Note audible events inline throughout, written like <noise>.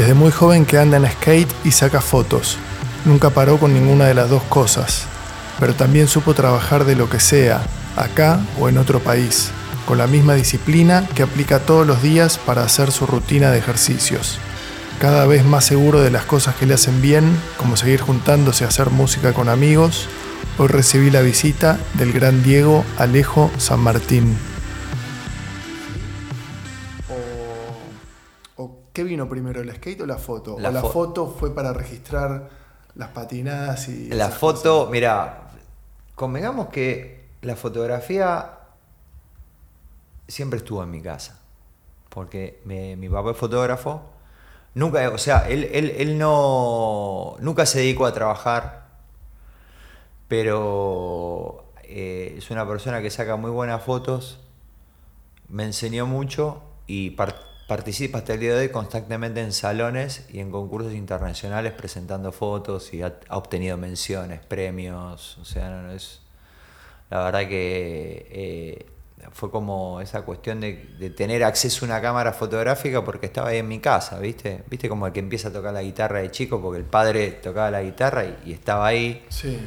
Desde muy joven que anda en skate y saca fotos. Nunca paró con ninguna de las dos cosas, pero también supo trabajar de lo que sea, acá o en otro país, con la misma disciplina que aplica todos los días para hacer su rutina de ejercicios. Cada vez más seguro de las cosas que le hacen bien, como seguir juntándose a hacer música con amigos, hoy recibí la visita del gran Diego Alejo San Martín. Vino primero, el skate o la foto? La ¿O la fo- foto fue para registrar las patinadas y... La foto, mira, convengamos que la fotografía siempre estuvo en mi casa. Porque me- mi papá es fotógrafo. Nunca, o sea, él, él- él no. Nunca se dedicó a trabajar. Pero eh, es una persona que saca muy buenas fotos. Me enseñó mucho y par- participa hasta el día de hoy constantemente en salones y en concursos internacionales presentando fotos y ha, ha obtenido menciones, premios. O sea, no, no, es. La verdad que eh, fue como esa cuestión de, de tener acceso a una cámara fotográfica porque estaba ahí en mi casa, ¿viste? ¿Viste como el que empieza a tocar la guitarra de chico porque el padre tocaba la guitarra y, y estaba ahí? Sí.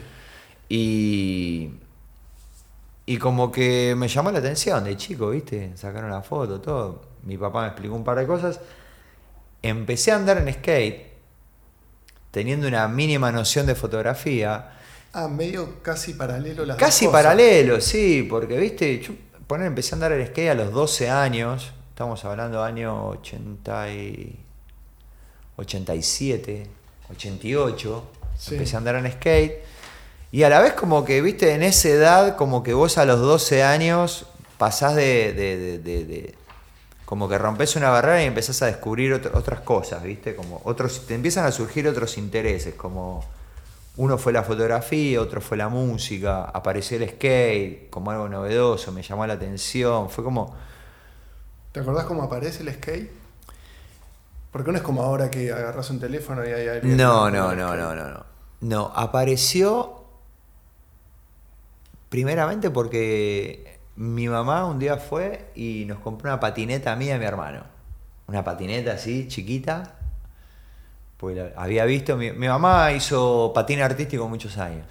Y, y como que me llamó la atención de chico, ¿viste? Sacaron la foto, todo. Mi papá me explicó un par de cosas. Empecé a andar en skate, teniendo una mínima noción de fotografía. Ah, medio casi paralelo las dos Casi cosas. paralelo, sí, porque, ¿viste? Yo poner, empecé a andar en skate a los 12 años. Estamos hablando año 80 y 87, 88. Sí. Empecé a andar en skate. Y a la vez como que, viste, en esa edad, como que vos a los 12 años pasás de... de- de- de- de- como que rompes una barrera y empezás a descubrir otro- otras cosas, viste, como otros, te empiezan a surgir otros intereses, como uno fue la fotografía, otro fue la música, apareció el skate como algo novedoso, me llamó la atención, fue como... ¿Te acordás cómo aparece el skate? Porque no es como ahora que agarras un teléfono y hay alguien. No, no, no, no, no, no. No, apareció primeramente porque mi mamá un día fue y nos compró una patineta mía y a mi hermano. Una patineta así, chiquita. La- había visto, mi, mi mamá hizo patín artístico muchos años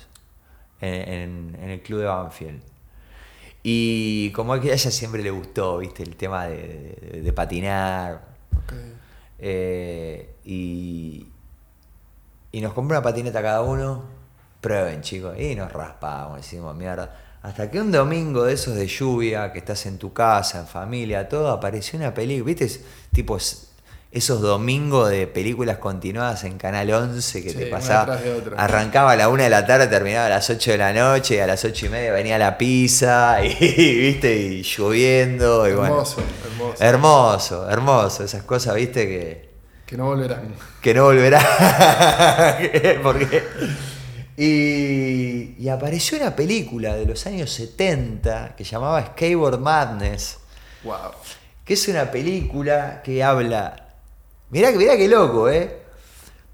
en, en- en el club de Banfield. Y como que a ella siempre le gustó, viste, el tema de, de- de patinar, eh, y, y nos compró una patineta cada uno. Prueben, chicos. Y nos raspamos, decimos mierda. Hasta que un domingo de esos de lluvia, que estás en tu casa, en familia, todo, apareció una película. ¿Viste? Es- Tipo es- esos domingos de películas continuadas en Canal 11 que Sí, te pasaba. Arrancaba a la una de la tarde, terminaba a las 8 de la noche, y a las ocho y media venía la pizza, <laughs> y, ¿viste? Y lloviendo. Y bueno. Hermoso, hermoso. Hermoso, hermoso, esas cosas, viste, que, que no volverán. que no volverá. <laughs> Porque... Y, y apareció una película de los años 70 que llamaba Skateboard Madness, Wow. que es una película que habla, mirá, mirá qué loco, ¿eh?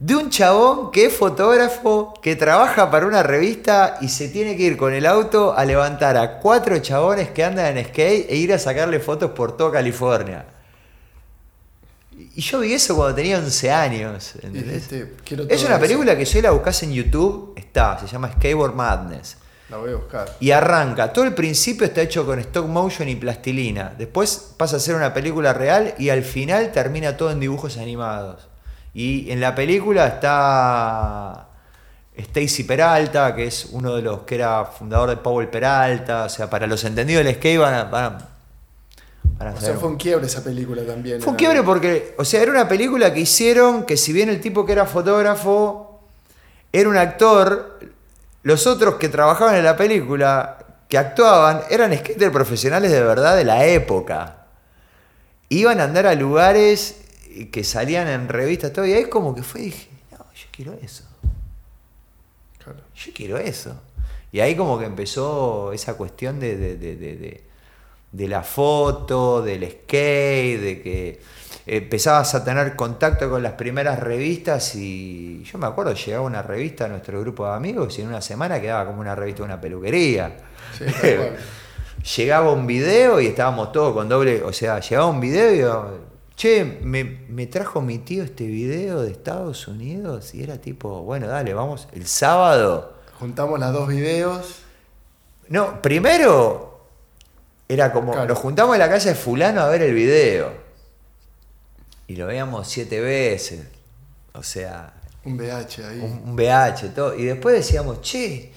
De un chabón que es fotógrafo, que trabaja para una revista y se tiene que ir con el auto a levantar a cuatro chabones que andan en skate e ir a sacarle fotos por toda California. Y yo vi eso cuando tenía 11 años. Es una eso. película que si la buscas en YouTube, está, se llama Skateboard Madness. La voy a buscar. Y arranca, todo el principio está hecho con stop motion y plastilina. Después pasa a ser una película real y al final termina todo en dibujos animados. Y en la película está Stacy Peralta, que es uno de los que era fundador de Powell Peralta. O sea, para los entendidos del skate van a, van a- van a O sea, fue un quiebre esa película también. fue un quiebre porque, o sea, era una película que hicieron que si bien el tipo que era fotógrafo era un actor, los otros que trabajaban en la película, que actuaban, eran skaters profesionales de verdad de la época. Iban a andar a lugares que salían en revistas, todo, y ahí como que fue, dije, no, yo quiero eso, Claro. yo quiero eso. Y ahí como que empezó esa cuestión de, de, de- de- de- la foto, del skate, de que empezabas a tener contacto con las primeras revistas y yo me acuerdo, llegaba una revista a nuestro grupo de amigos y en una semana quedaba como una revista de una peluquería. Sí, <laughs> llegaba un video y estábamos todos con doble, o sea, llegaba un video y che, me, me trajo mi tío este video de Estados Unidos y era tipo, bueno, dale, vamos, el sábado. Juntamos las dos videos. No, primero era como, Claro. nos juntamos en la casa de fulano a ver el video. Y lo veíamos siete veces. O sea, Un VH ahí. un, un VH, todo. Y después decíamos, che,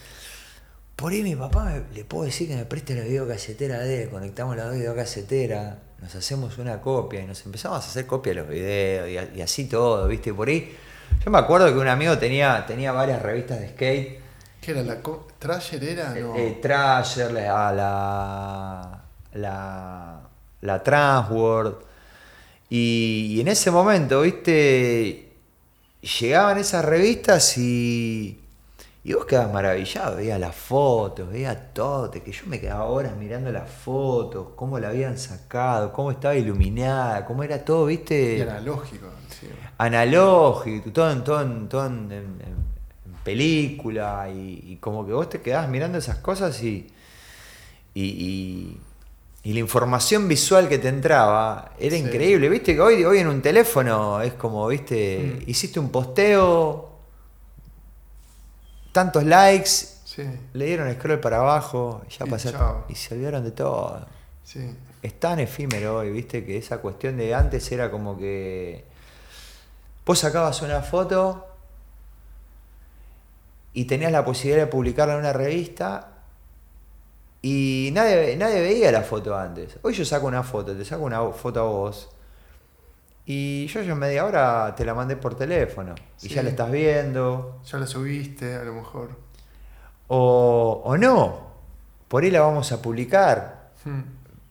por ahí mi papá me- le puedo decir que me preste la videocasetera de él, conectamos la videocasetera, nos hacemos una copia y nos empezamos a hacer copia de los videos y, a- y así todo, ¿viste? Por ahí. Yo me acuerdo que un amigo tenía, tenía varias revistas de skate. ¿Qué era? ¿La Trasher era? No. Eh, Trasher, la, la, la, la Transworld. Y, y en ese momento, viste, llegaban esas revistas y, y vos quedabas maravillado, veías las fotos, veías todo, que yo me quedaba horas mirando las fotos, cómo la habían sacado, cómo estaba iluminada, cómo era todo, viste Y analógico. sí. analógico, todo en, todo en, todo en- en- en película y, y como que vos te quedabas mirando esas cosas y, y, y- la información visual que te entraba era Sí. increíble, viste que hoy, hoy en un teléfono es como, viste, Mm. hiciste un posteo, tantos likes, Sí, le dieron scroll para abajo, ya Y pasaron y se olvidaron de todo sí. es tan efímero hoy, viste, que esa cuestión de antes era como que vos sacabas una foto y tenías la posibilidad de publicarla en una revista y nadie, nadie veía la foto antes. Hoy yo saco una foto, te saco una foto a vos y yo ya en media hora te la mandé por teléfono y ya la estás viendo Ya la subiste, a lo mejor. o, o no. Por ahí la vamos a publicar, Hmm.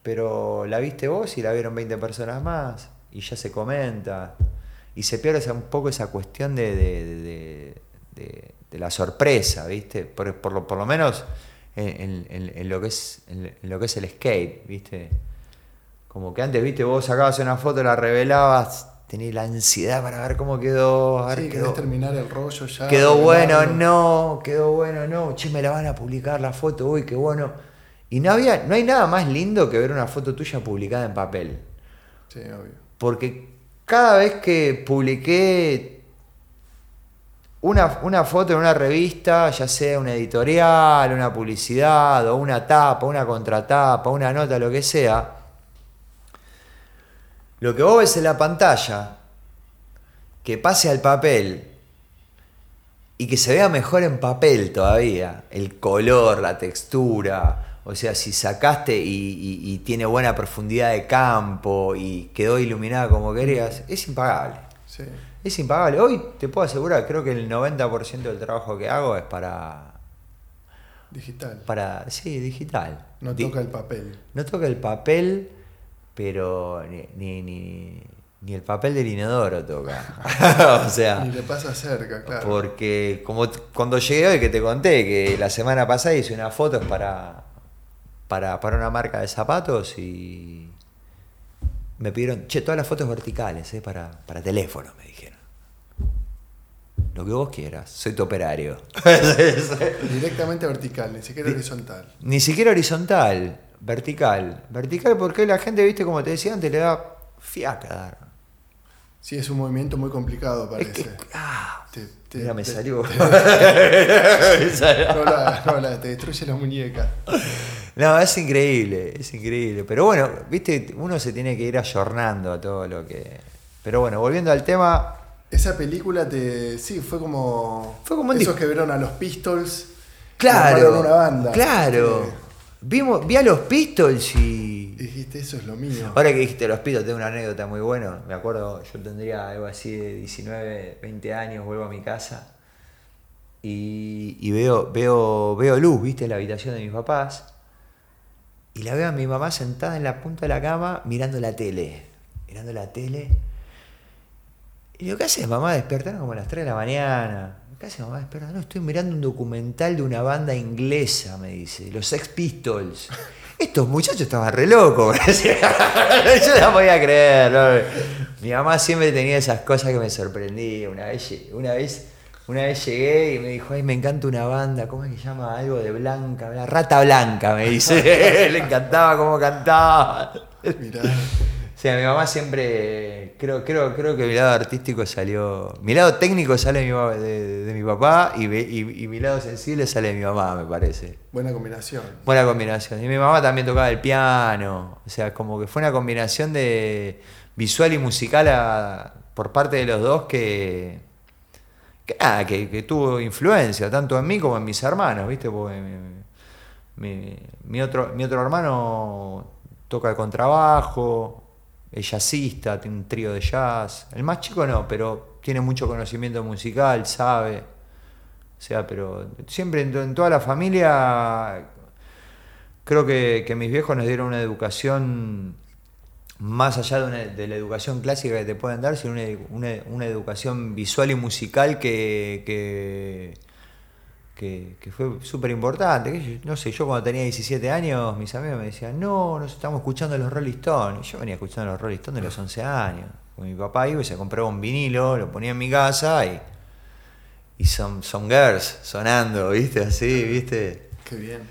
pero la viste vos y la vieron 20 personas más y ya se comenta y se pierde un poco esa cuestión de, de, de- de- de la sorpresa, ¿viste? Por, por lo, por lo menos en, en- en lo que es, en, lo que es el skate, ¿viste? Como que antes, ¿viste? Vos sacabas una foto, la revelabas, tenías la ansiedad para ver cómo quedó. a ver, Sí, quedó, terminar el rollo ya. quedó bueno, no, quedó bueno, no, che, me la van a publicar la foto, uy, qué bueno. Y no había, no hay nada más lindo que ver una foto tuya publicada en papel. Sí, obvio. Porque cada vez que publiqué una, una foto en una revista, ya sea una editorial, una publicidad, o una tapa, una contratapa, una nota, lo que sea, lo que vos ves en la pantalla, que pase al papel y que se vea mejor en papel todavía, el color, la textura, o sea, si sacaste y, y- tiene buena profundidad de campo y quedó iluminada como querías, es impagable. Sí. Es impagable. Hoy te puedo asegurar, creo que el 90% del trabajo que hago es para, Digital. para sí, digital. No Di- toca el papel. no toca el papel, pero ni, ni, ni- ni el papel del inodoro toca. <laughs> o sea, Ni le pasa cerca, claro. porque como cuando llegué hoy que te conté que la semana pasada hice unas fotos para, para, para una marca de zapatos y me pidieron, che, todas las fotos verticales, eh, para, para teléfono, me. Lo que vos quieras, soy tu operario. <laughs> Directamente vertical, ni siquiera horizontal. Ni siquiera horizontal, vertical. Vertical porque la gente, viste, como te decía antes, le da fiaca dar. Sí, es un movimiento muy complicado, Es parece. que. Ah, Te- te- mira, me te- <laughs> <laughs> salió. No, la, no, la- te destruye la muñeca. No, es increíble, es increíble. Pero bueno, viste, uno se tiene que ir ayornando a todo lo que. Pero bueno, volviendo al tema, Esa película te. Sí, fue como. Fue como Esos que vieron a los Pistols. claro, una banda. claro. Eh, Vimos, vi a los Pistols y. y dijiste, eso es lo mío. Ahora que dijiste los Pistols, tengo una anécdota muy buena. Me acuerdo, yo tendría algo así de 19, 20 años, vuelvo a mi casa y, y veo, veo, veo luz, viste, en la habitación de mis papás. Y la veo a mi mamá sentada en la punta de la cama mirando la tele. Mirando la tele. Y digo, ¿qué haces, mamá? Despertaron como a las 3 de la mañana. ¿Qué haces, mamá? Despertaron. No, estoy mirando un documental de una banda inglesa, me dice. Los Sex Pistols. Estos muchachos estaban re locos. <laughs> Yo no podía creer. Mi mamá siempre tenía esas cosas que me sorprendían. Una vez, una vez, una vez llegué y me dijo, ay, me encanta una banda. ¿Cómo es que se llama? Algo de blanca. La Rata Blanca, me dice. <laughs> Le encantaba cómo cantaba. Mirá. Sea, mi mamá siempre, creo, creo, creo que mi lado artístico salió, mi lado técnico sale de mi, papá y, y, mi lado sensible sale de mi mamá, me parece. Buena combinación. Buena combinación. Y mi mamá también tocaba el piano, o sea, como que fue una combinación de visual y musical por parte de los dos que, que, que, tuvo influencia, tanto en mí como en mis hermanos, ¿viste? Porque mi, otro, mi otro hermano toca el contrabajo, es jazzista, tiene un trío de jazz. El más chico no, pero tiene mucho conocimiento musical, sabe. O sea, pero siempre en, toda la familia creo que, mis viejos nos dieron una educación más allá de, la educación clásica que te pueden dar, sino una, educación visual y musical que, fue súper importante. No sé, yo cuando tenía 17 años, mis amigos me decían, no, nos estamos escuchando los Rolling Stones. Y yo venía escuchando los Rolling Stones de los 11 años. Con mi papá iba y se compraba un vinilo, lo ponía en mi casa y, y son, son girls sonando, ¿viste? Así, ¿viste? Qué bien.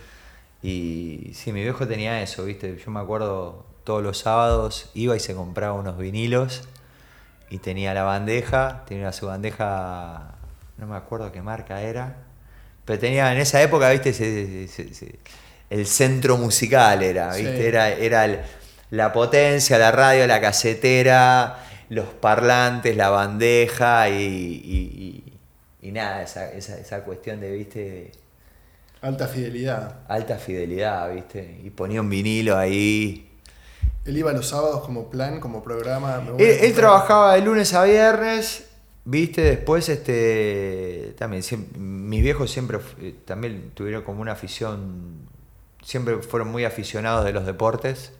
Y sí, mi viejo tenía eso, ¿viste? Yo me acuerdo todos los sábados iba y se compraba unos vinilos y tenía la bandeja, tenía su bandeja, no me acuerdo qué marca era pero tenía en esa época, viste, el centro musical era, viste, era, era la potencia, la radio, la casetera, los parlantes, la bandeja y, nada, esa, esa, cuestión de, viste... Alta fidelidad. Alta fidelidad, viste. Y ponía un vinilo ahí. Él iba los sábados como plan, como programa. él trabajaba de lunes a viernes Viste, después este también mis viejos siempre eh, también tuvieron como una afición, siempre fueron muy aficionados de los deportes.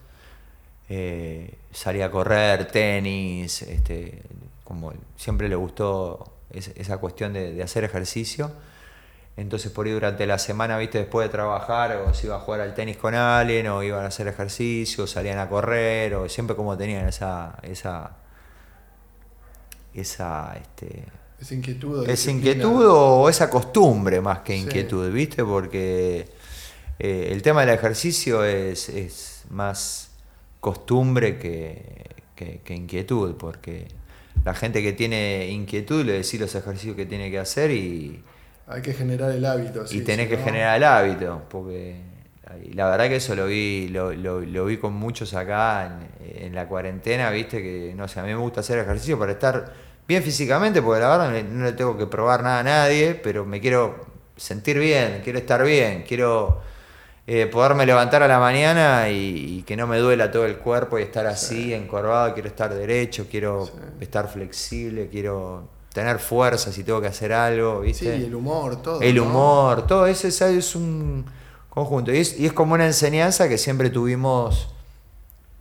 Eh, salía a correr, tenis, este, como siempre le gustó esa cuestión de, hacer ejercicio. Entonces por ahí durante la semana, viste, después de trabajar, o se iba a jugar al tenis con alguien, o iban a hacer ejercicio, o salían a correr, o siempre como tenían esa, esa esa este, esa inquietud, esa inquietud o esa costumbre más que inquietud, ¿viste? Porque eh, el tema del ejercicio es, más costumbre que, inquietud, porque la gente que tiene inquietud le decís los ejercicios que tiene que hacer y... Hay que generar el hábito. y tenés que generar el hábito, porque la verdad que eso lo vi, lo, lo, vi con muchos acá en, la cuarentena, viste, que no sé, a mí me gusta hacer ejercicio para estar bien físicamente, porque la verdad no le tengo que probar nada a nadie, pero me quiero sentir bien, quiero estar bien, quiero eh, poderme levantar a la mañana y, que no me duela todo el cuerpo y estar así, encorvado, quiero estar derecho, quiero estar flexible, quiero tener fuerza si tengo que hacer algo, ¿viste? Sí, el humor, todo. El humor, todo eso es un conjunto. Y es, como una enseñanza que siempre tuvimos...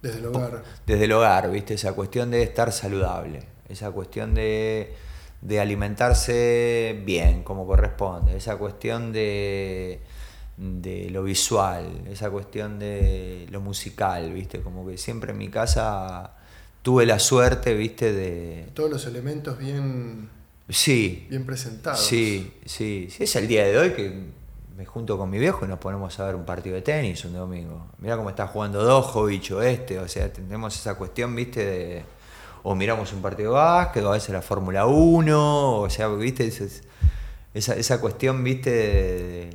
Desde el hogar. Desde el hogar, ¿viste? Esa cuestión de estar saludable, esa cuestión de, alimentarse bien, como corresponde, esa cuestión de, de lo visual, esa cuestión de lo musical, ¿viste? Como que siempre en mi casa tuve la suerte, ¿viste? De... Todos los elementos bien... Sí. Bien presentados. Sí, sí. Sí, es el día de hoy que me junto con mi viejo y nos ponemos a ver un partido de tenis un domingo. Mira cómo está jugando Djokovic o este, o sea, tenemos esa cuestión, viste, de, o miramos un partido de básquet, o a veces la Fórmula 1, o sea, viste, esa, esa cuestión, viste,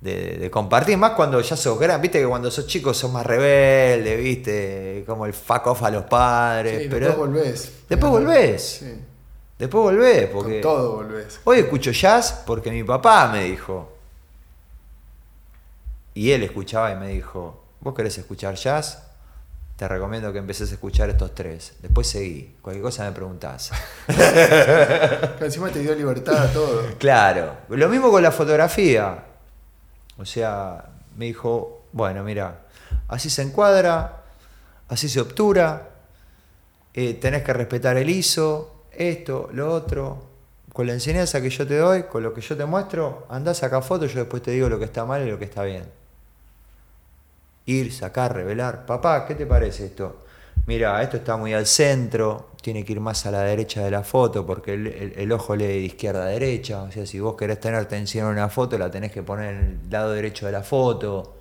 de, compartir, más cuando ya sos gran, viste que cuando sos chico sos más rebelde, viste, como el fuck off a los padres. pero después volvés. Después volvés. Después volvés, porque... Con todo volvés. Hoy escucho jazz porque mi papá me dijo, y él escuchaba y me dijo, ¿vos querés escuchar jazz? Te recomiendo que empeces a escuchar estos tres. Después seguí. Cualquier cosa me preguntás. <laughs> encima te dio libertad a todo. Claro. Lo mismo con la fotografía. O sea, me dijo, bueno, mira, así se encuadra, así se obtura, eh, tenés que respetar el ISO, esto, lo otro. Con la enseñanza que yo te doy, con lo que yo te muestro, andás, saca fotos, yo después te digo lo que está mal y lo que está bien ir, sacar, revelar. Papá, ¿qué te parece esto? Mira, esto está muy al centro, tiene que ir más a la derecha de la foto porque el, ojo lee de izquierda a derecha. O sea, si vos querés tener tensión en una foto, la tenés que poner en el lado derecho de la foto.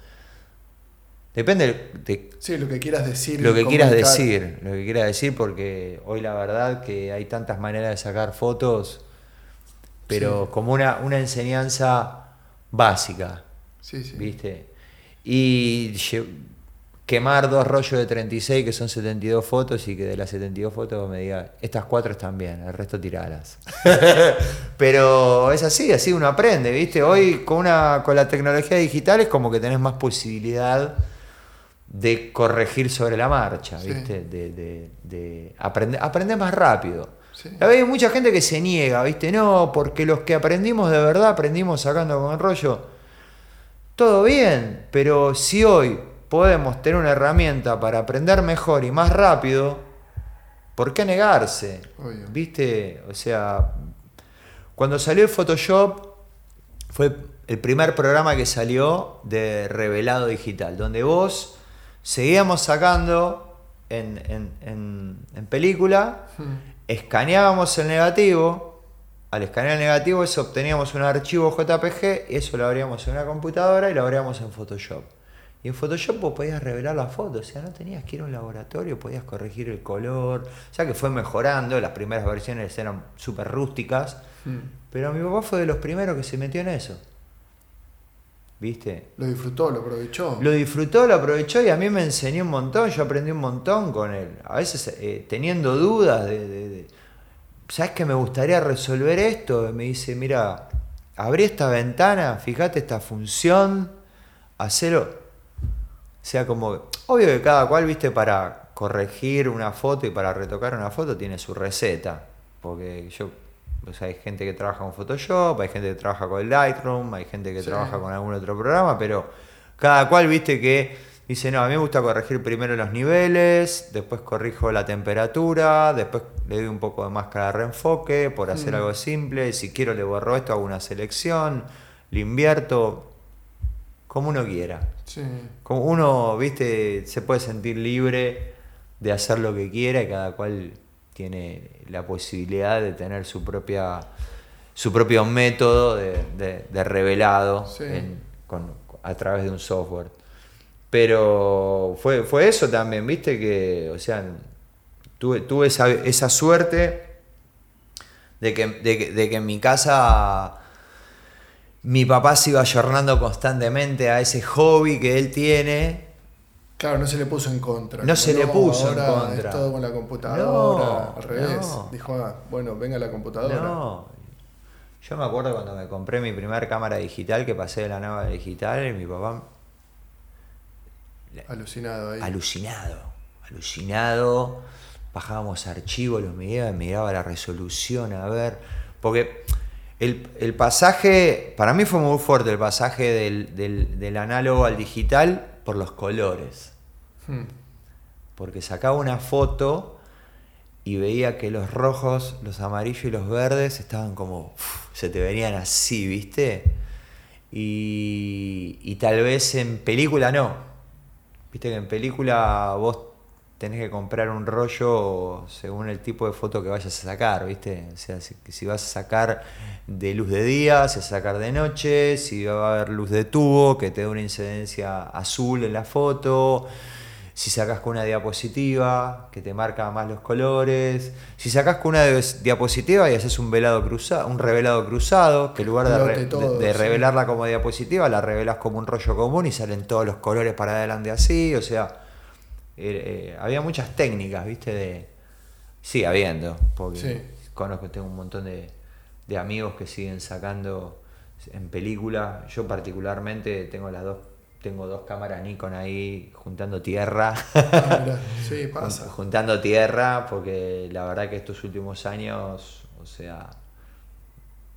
Depende de Sí, lo que quieras decir. lo que quieras decir, lo que quieras decir, porque hoy la verdad que hay tantas maneras de sacar fotos, pero Sí. como una, una enseñanza básica, Sí, sí. ¿viste? Y quemar dos rollos de 36 que son 72 fotos y que de las 72 fotos me diga, estas cuatro están bien, el resto tiralas. <laughs> Pero es así, así uno aprende, ¿viste? Hoy con, una, con la tecnología digital es como que tenés más posibilidad de corregir sobre la marcha, Sí. ¿viste? De, de, de aprender, aprender más rápido. Sí. Hay mucha gente que se niega, ¿viste? No, porque los que aprendimos de verdad aprendimos sacando con el rollo. Todo bien, pero si hoy podemos tener una herramienta para aprender mejor y más rápido, ¿por qué negarse? Obvio. ¿Viste? O sea, cuando salió el Photoshop fue el primer programa que salió de revelado digital, donde vos seguíamos sacando en, en- en- en película, Hmm. escaneábamos el negativo, al escanear negativo eso obteníamos un archivo JPG, eso lo abríamos en una computadora y lo abríamos en Photoshop. Y en Photoshop vos podías revelar la foto, o sea, no tenías que ir a un laboratorio, podías corregir el color, o sea que fue mejorando, las primeras versiones eran súper rústicas, Hmm. pero mi papá fue de los primeros que se metió en eso. ¿Viste? Lo disfrutó, lo aprovechó. Lo disfrutó, lo aprovechó y a mí me enseñó un montón, yo aprendí un montón con él. A veces eh, teniendo dudas de, de- de, ¿sabes que me gustaría resolver esto? Y me dice, mira, abrí esta ventana, fíjate esta función, hacelo. O sea, como, obvio que cada cual, viste, para corregir una foto y para retocar una foto tiene su receta. Porque yo, sea, hay gente que trabaja con Photoshop, hay gente que trabaja con Lightroom, hay gente que Sí. trabaja con algún otro programa, pero cada cual, viste, que dice, no, a mí me gusta corregir primero los niveles, después corrijo la temperatura, después le doy un poco de máscara de reenfoque por hacer Mm. algo simple, si quiero le borro esto, hago una selección, le invierto, como uno quiera. Sí. Como uno, viste, se puede sentir libre de hacer lo que quiera y cada cual tiene la posibilidad de tener su propia su propio método de, de- de revelado Sí. en- con- a través de un software. Pero fue, fue eso también, viste, que, o sea, tuve, tuve esa, esa suerte de que, de, de que en mi casa mi papá se iba ayornando constantemente a ese hobby que él tiene. Claro, no se le puso en contra. No se le puso en ahora contra. Es todo con la computadora. No, al revés. no. Dijo, ah, bueno, venga la computadora. No. Yo me acuerdo cuando me compré mi primer cámara digital, que pasé de la nave digital, y mi papá Alucinado ahí. alucinado, alucinado. Bajábamos archivos, los miraba, miraba la resolución, a ver. Porque el, el pasaje, para mí fue muy fuerte el pasaje del, del- del análogo al digital por los colores. Hmm. Porque sacaba una foto y veía que los rojos, los amarillos y los verdes estaban como. uf, se te venían así, ¿viste? Y, y tal vez en película no. Viste que en película vos tenés que comprar un rollo según el tipo de foto que vayas a sacar, ¿viste? O sea, si, vas a sacar de luz de día, si vas a sacar de noche, si va a haber luz de tubo que te dé una incidencia azul en la foto, si sacas con una diapositiva que te marca más los colores, si sacas con una diapositiva y haces un velado cruzado, un revelado cruzado, que en lugar de, sí. revelarla como diapositiva, la revelas como un rollo común y salen todos los colores para adelante así, o sea, eh, eh, había muchas técnicas, ¿viste? De, sigue habiendo, porque Sí. conozco, tengo un montón de, de amigos que siguen sacando en película, yo particularmente tengo las dos, tengo dos cámaras Nikon ahí juntando tierra. Sí, <laughs> pasa. juntando tierra, porque la verdad que estos últimos años, o sea,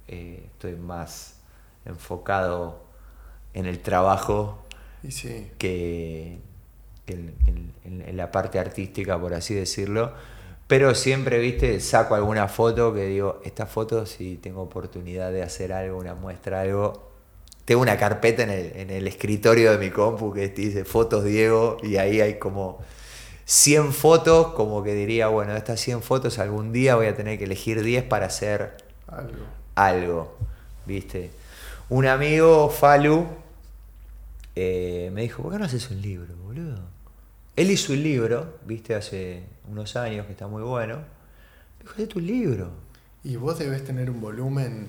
eh, estoy más enfocado en el trabajo Y sí. que, que en- en la parte artística, por así decirlo. Pero siempre, viste, saco alguna foto que digo, esta foto si tengo oportunidad de hacer algo, una muestra, algo. Tengo una carpeta en el, en el escritorio de mi compu que dice fotos Diego y ahí hay como 100 fotos, como que diría, bueno, de estas 100 fotos algún día voy a tener que elegir 10 para hacer Algo. algo, ¿viste? Un amigo, Falu, eh, me dijo, ¿por qué no haces un libro, boludo? Él hizo un libro, viste, hace unos años, que está muy bueno. Me dijo, haz tu libro. Y vos debes tener un volumen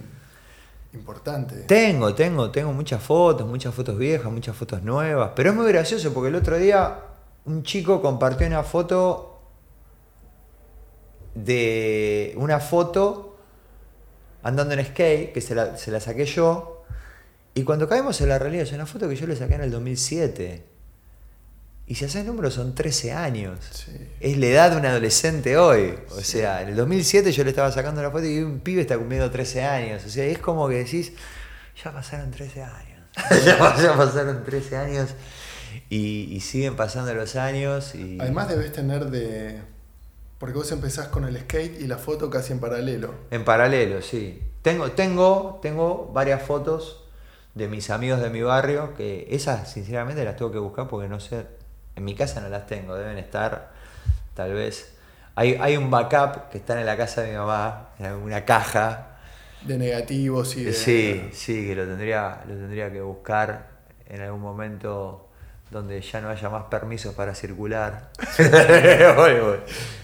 importante. Tengo, tengo, tengo muchas fotos, muchas fotos viejas, muchas fotos nuevas. Pero es muy gracioso porque el otro día un chico compartió una foto de una foto andando en skate, que se la, se la saqué yo. Y cuando caemos en la realidad, es una foto que yo le saqué en el 2007. Y si haces números son 13 años. Sí. Es la edad de un adolescente hoy. O sea, en el 2007 yo le estaba sacando una foto y un pibe está cumpliendo 13 años. O sea, es como que decís, ya pasaron 13 años. <laughs> ya, ya pasaron 13 años y, y siguen pasando los años. Y... Además debes tener de... Porque vos empezás con el skate y la foto casi en paralelo. En paralelo, sí. Tengo, tengo, tengo varias fotos de mis amigos de mi barrio, que esas sinceramente las tengo que buscar porque no sé, en mi casa no las tengo, deben estar tal vez... Hay, hay un backup que está en la casa de mi mamá, en una caja. De negativos y de... Sí, sí, que lo tendría, lo tendría que buscar en algún momento donde ya no haya más permisos para circular. <laughs>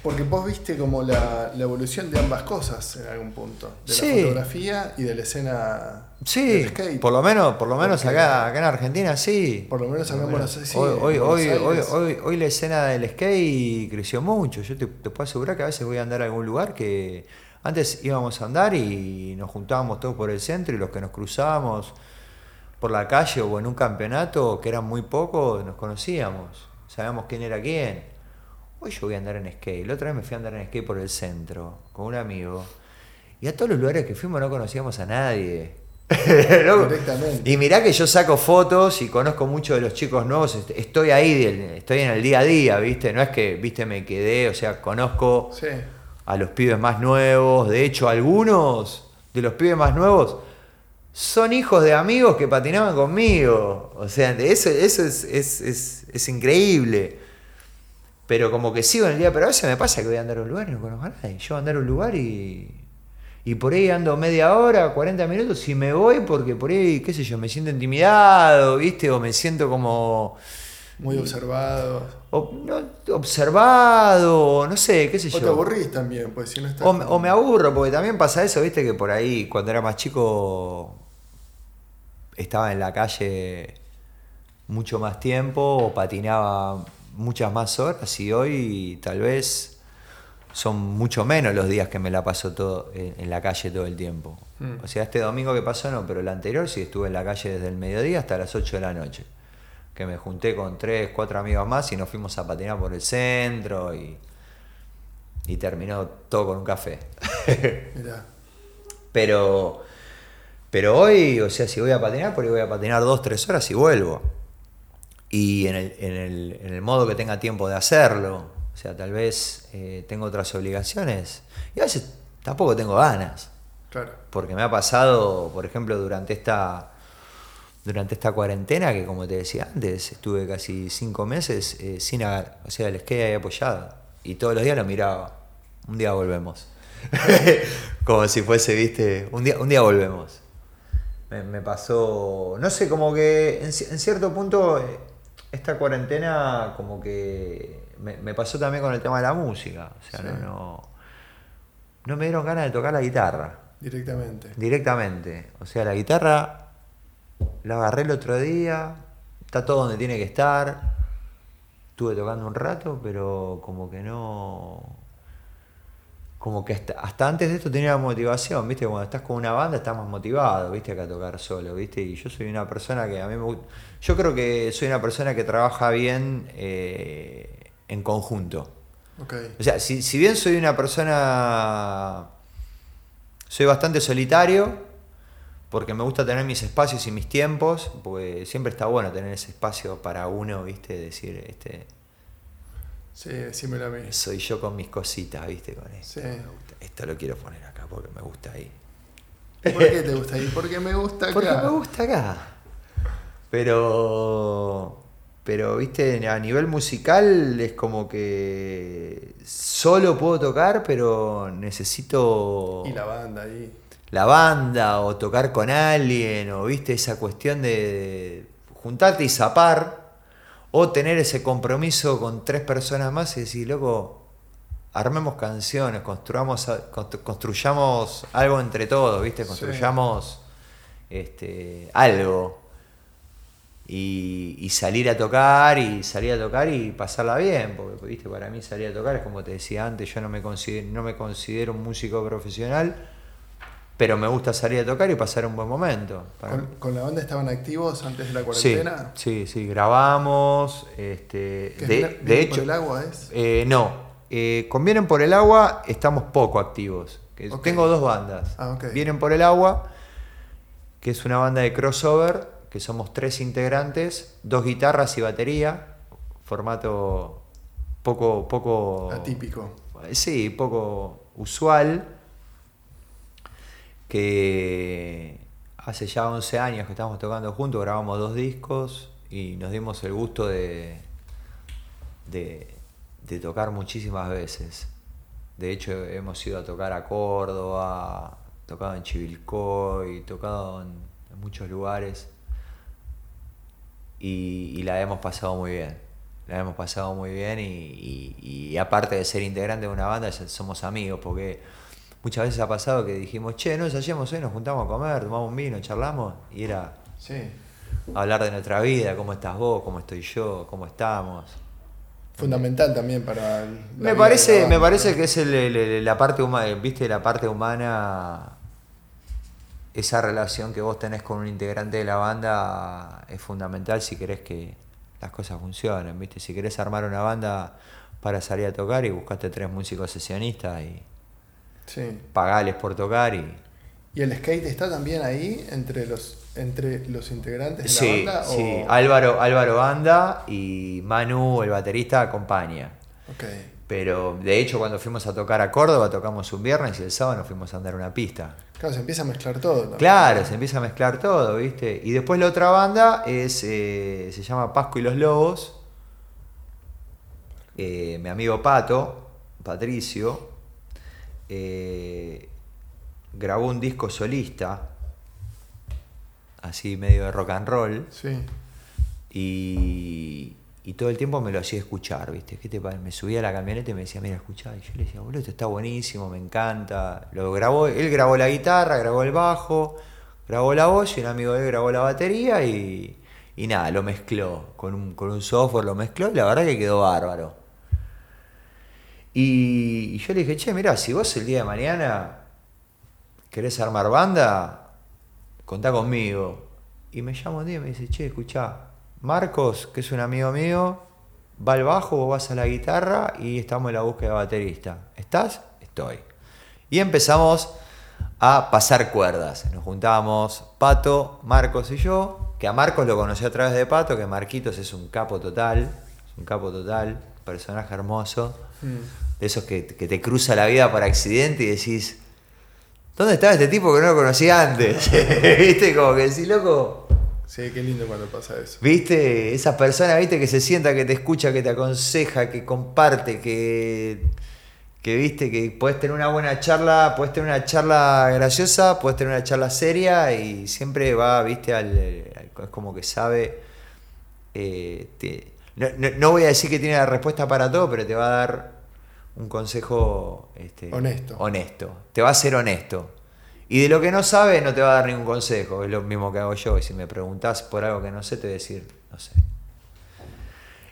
Porque vos viste como la, la evolución de ambas cosas en algún punto. De Sí. la fotografía y de la escena Sí, por lo menos, por lo menos Porque- acá, acá en Argentina sí. Por lo menos acá en Buenos Aires, hoy, hoy, hoy, hoy, hoy- hoy la escena del skate creció mucho. Yo te, te puedo asegurar que a veces voy a andar a algún lugar que antes íbamos a andar y nos juntábamos todos por el centro y los que nos cruzábamos por la calle o en un campeonato, que eran muy pocos, nos conocíamos. Sabíamos quién era quién. Hoy yo voy a andar en skate. La otra vez me fui a andar en skate por el centro con un amigo. Y a todos los lugares que fuimos no conocíamos a nadie. <laughs> Directamente. Y mirá que yo saco fotos y conozco mucho de los chicos nuevos, est- estoy ahí, estoy en el día a día, ¿viste? No es que, ¿viste? Me quedé, o sea, conozco Sí. a los pibes más nuevos, de hecho algunos de los pibes más nuevos son hijos de amigos que patinaban conmigo, o sea, eso, eso es, es, es- es increíble. Pero como que sigo en el día, pero a veces me pasa que voy a andar a un lugar y no conozco a nadie. Yo voy a andar a un lugar y, y por ahí ando media hora, 40 minutos y me voy porque por ahí, qué sé yo, me siento intimidado, ¿viste? O me siento como Muy observado. o- no, observado, o no sé, qué sé O yo. te aburrís también, pues si no estás. O, o me aburro, porque también pasa eso, viste, que por ahí cuando era más chico estaba en la calle mucho más tiempo o patinaba muchas más horas y hoy tal vez son mucho menos los días que me la paso todo en, en la calle todo el tiempo. Mm. O sea, este domingo que pasó no, pero el anterior sí estuve en la calle desde el mediodía hasta las 8 de la noche. Que me junté con tres, cuatro amigos más y nos fuimos a patinar por el centro y, y terminó todo con un café. <laughs> Mirá. Pero, pero hoy, o sea, si voy a patinar, por ahí voy a patinar dos, tres horas y vuelvo. Y en el, en el, en el modo que tenga tiempo de hacerlo. O sea, tal vez eh, tengo otras obligaciones. Y a veces tampoco tengo ganas. Claro. Porque me ha pasado, por ejemplo, durante esta, durante esta cuarentena, que como te decía antes, estuve casi cinco meses eh, sin agar- o sea, el skate ahí apoyado. Y todos los días lo miraba. Un día volvemos. <laughs> como si fuese, viste, un día, un día volvemos. Me, me pasó, no sé, como que en cierto punto eh, esta cuarentena como que me, me pasó también con el tema de la música. O sea, Sí. no, no, no me dieron ganas de tocar la guitarra. Directamente. Directamente. O sea, la guitarra la agarré el otro día, está todo donde tiene que estar. Estuve tocando un rato, pero como que no. Como que hasta, hasta antes de esto tenía motivación, ¿viste? Cuando estás con una banda estás más motivado, ¿viste? Que a tocar solo, ¿viste? Y yo soy una persona que a mí me gusta. Yo creo que soy una persona que trabaja bien eh, en conjunto. Ok. O sea, si, si bien soy una persona. Soy bastante solitario, porque me gusta tener mis espacios y mis tiempos, porque siempre está bueno tener ese espacio para uno, ¿viste? Decir, este, Sí, decímelo a mí. soy yo con mis cositas, ¿viste? Con esto, Sí. me gusta, esto lo quiero poner acá porque me gusta ahí. ¿Por qué te <laughs> gusta ahí? Porque me gusta acá. Porque me gusta acá. Pero. Pero, viste, a nivel musical es como que solo puedo tocar, pero necesito Y la banda ahí. la banda o tocar con alguien o, viste, esa cuestión de juntarte y zapar, o tener ese compromiso con tres personas más y decir, loco, armemos canciones, construyamos, construyamos algo entre todos, ¿viste? Construyamos este, algo. Y, salir a tocar y salir a tocar y pasarla bien, porque viste, para mí salir a tocar es como te decía antes, yo no me considero, no me considero un músico profesional, pero me gusta salir a tocar y pasar un buen momento. ¿Con, la banda estaban activos antes de la cuarentena? Sí, sí, grabamos. Este, de, hecho, por el agua es? Eh, no, eh, con Vienen por el agua estamos poco activos. Tengo dos bandas. Ah, Vienen por el agua, que es una banda de crossover, que somos tres integrantes, dos guitarras y batería, formato poco, poco... Atípico. Sí, poco usual que hace ya 11 años que estamos tocando juntos, grabamos dos discos y nos dimos el gusto de, de, tocar muchísimas veces. De hecho, hemos ido a tocar a Córdoba, tocado en Chivilcoy, tocado en, muchos lugares y, la hemos pasado muy bien. La hemos pasado muy bien y, y aparte de ser integrante de una banda, somos amigos porque muchas veces ha pasado que dijimos, che, no ensayamos hoy, nos juntamos a comer, tomamos un vino, charlamos, y era hablar de nuestra vida, cómo estás vos, cómo estoy yo, cómo estamos. Fundamental también para me parece me parece que es la parte humana viste la parte humana esa relación que vos tenés con un integrante de la banda es fundamental si querés que las cosas funcionen viste si querés armar una banda para salir a tocar y buscaste tres músicos sesionistas y Sí. Pagales por tocar y. ¿Y el skate está también ahí entre los, entre los integrantes de la banda? Sí, Álvaro, Álvaro Banda y Manu, el baterista, acompaña. Okay. Pero de hecho, cuando fuimos a tocar a Córdoba, tocamos un viernes y el sábado nos fuimos a andar una pista. Claro, se empieza a mezclar todo. Claro, se empieza a mezclar todo, ¿viste? Y después la otra banda es eh, se llama Pasco y los Lobos. Eh, mi amigo Pato, Patricio, eh, grabó un disco solista, así medio de rock and roll. Y, todo el tiempo me lo hacía escuchar, ¿viste? ¿Qué te Me subía a la camioneta y me decía, mira, escuchá. Y yo le decía, boludo, esto está buenísimo, me encanta. Lo grabó, él grabó la guitarra, grabó el bajo, grabó la voz y un amigo de él grabó la batería y, nada, lo mezcló con un, con un software, lo mezcló y la verdad que quedó bárbaro. Y, yo le dije, che, mira, si vos el día de mañana querés armar banda, contá conmigo. Y me llama un día y me dice, che, escuchá, Marcos, que es un amigo mío, va al bajo, vos vas a la guitarra y estamos en la búsqueda de baterista. ¿Estás? Estoy. Y empezamos a pasar cuerdas. Nos juntábamos Pato, Marcos y yo, que a Marcos lo conocí a través de Pato, que Marquitos es un capo total, es un capo total, personaje hermoso. Mm de esos que, te cruza la vida por accidente y decís, ¿dónde estaba este tipo que no lo conocía antes? <laughs> ¿Viste? Como que decís, loco. Sí, qué lindo cuando pasa eso. ¿Viste? Esa persona, ¿viste? Que se sienta, que te escucha, que te aconseja, que comparte, que, que viste, que puedes tener una buena charla, puedes tener una charla graciosa, puedes tener una charla seria y siempre va, viste, al, es como que sabe, eh, no, no, voy a decir que tiene la respuesta para todo, pero te va a dar un consejo este, honesto. honesto. Te va a ser honesto. Y de lo que no sabe no te va a dar ningún consejo. Es lo mismo que hago yo. Y si me preguntas por algo que no sé, te voy a decir, no sé.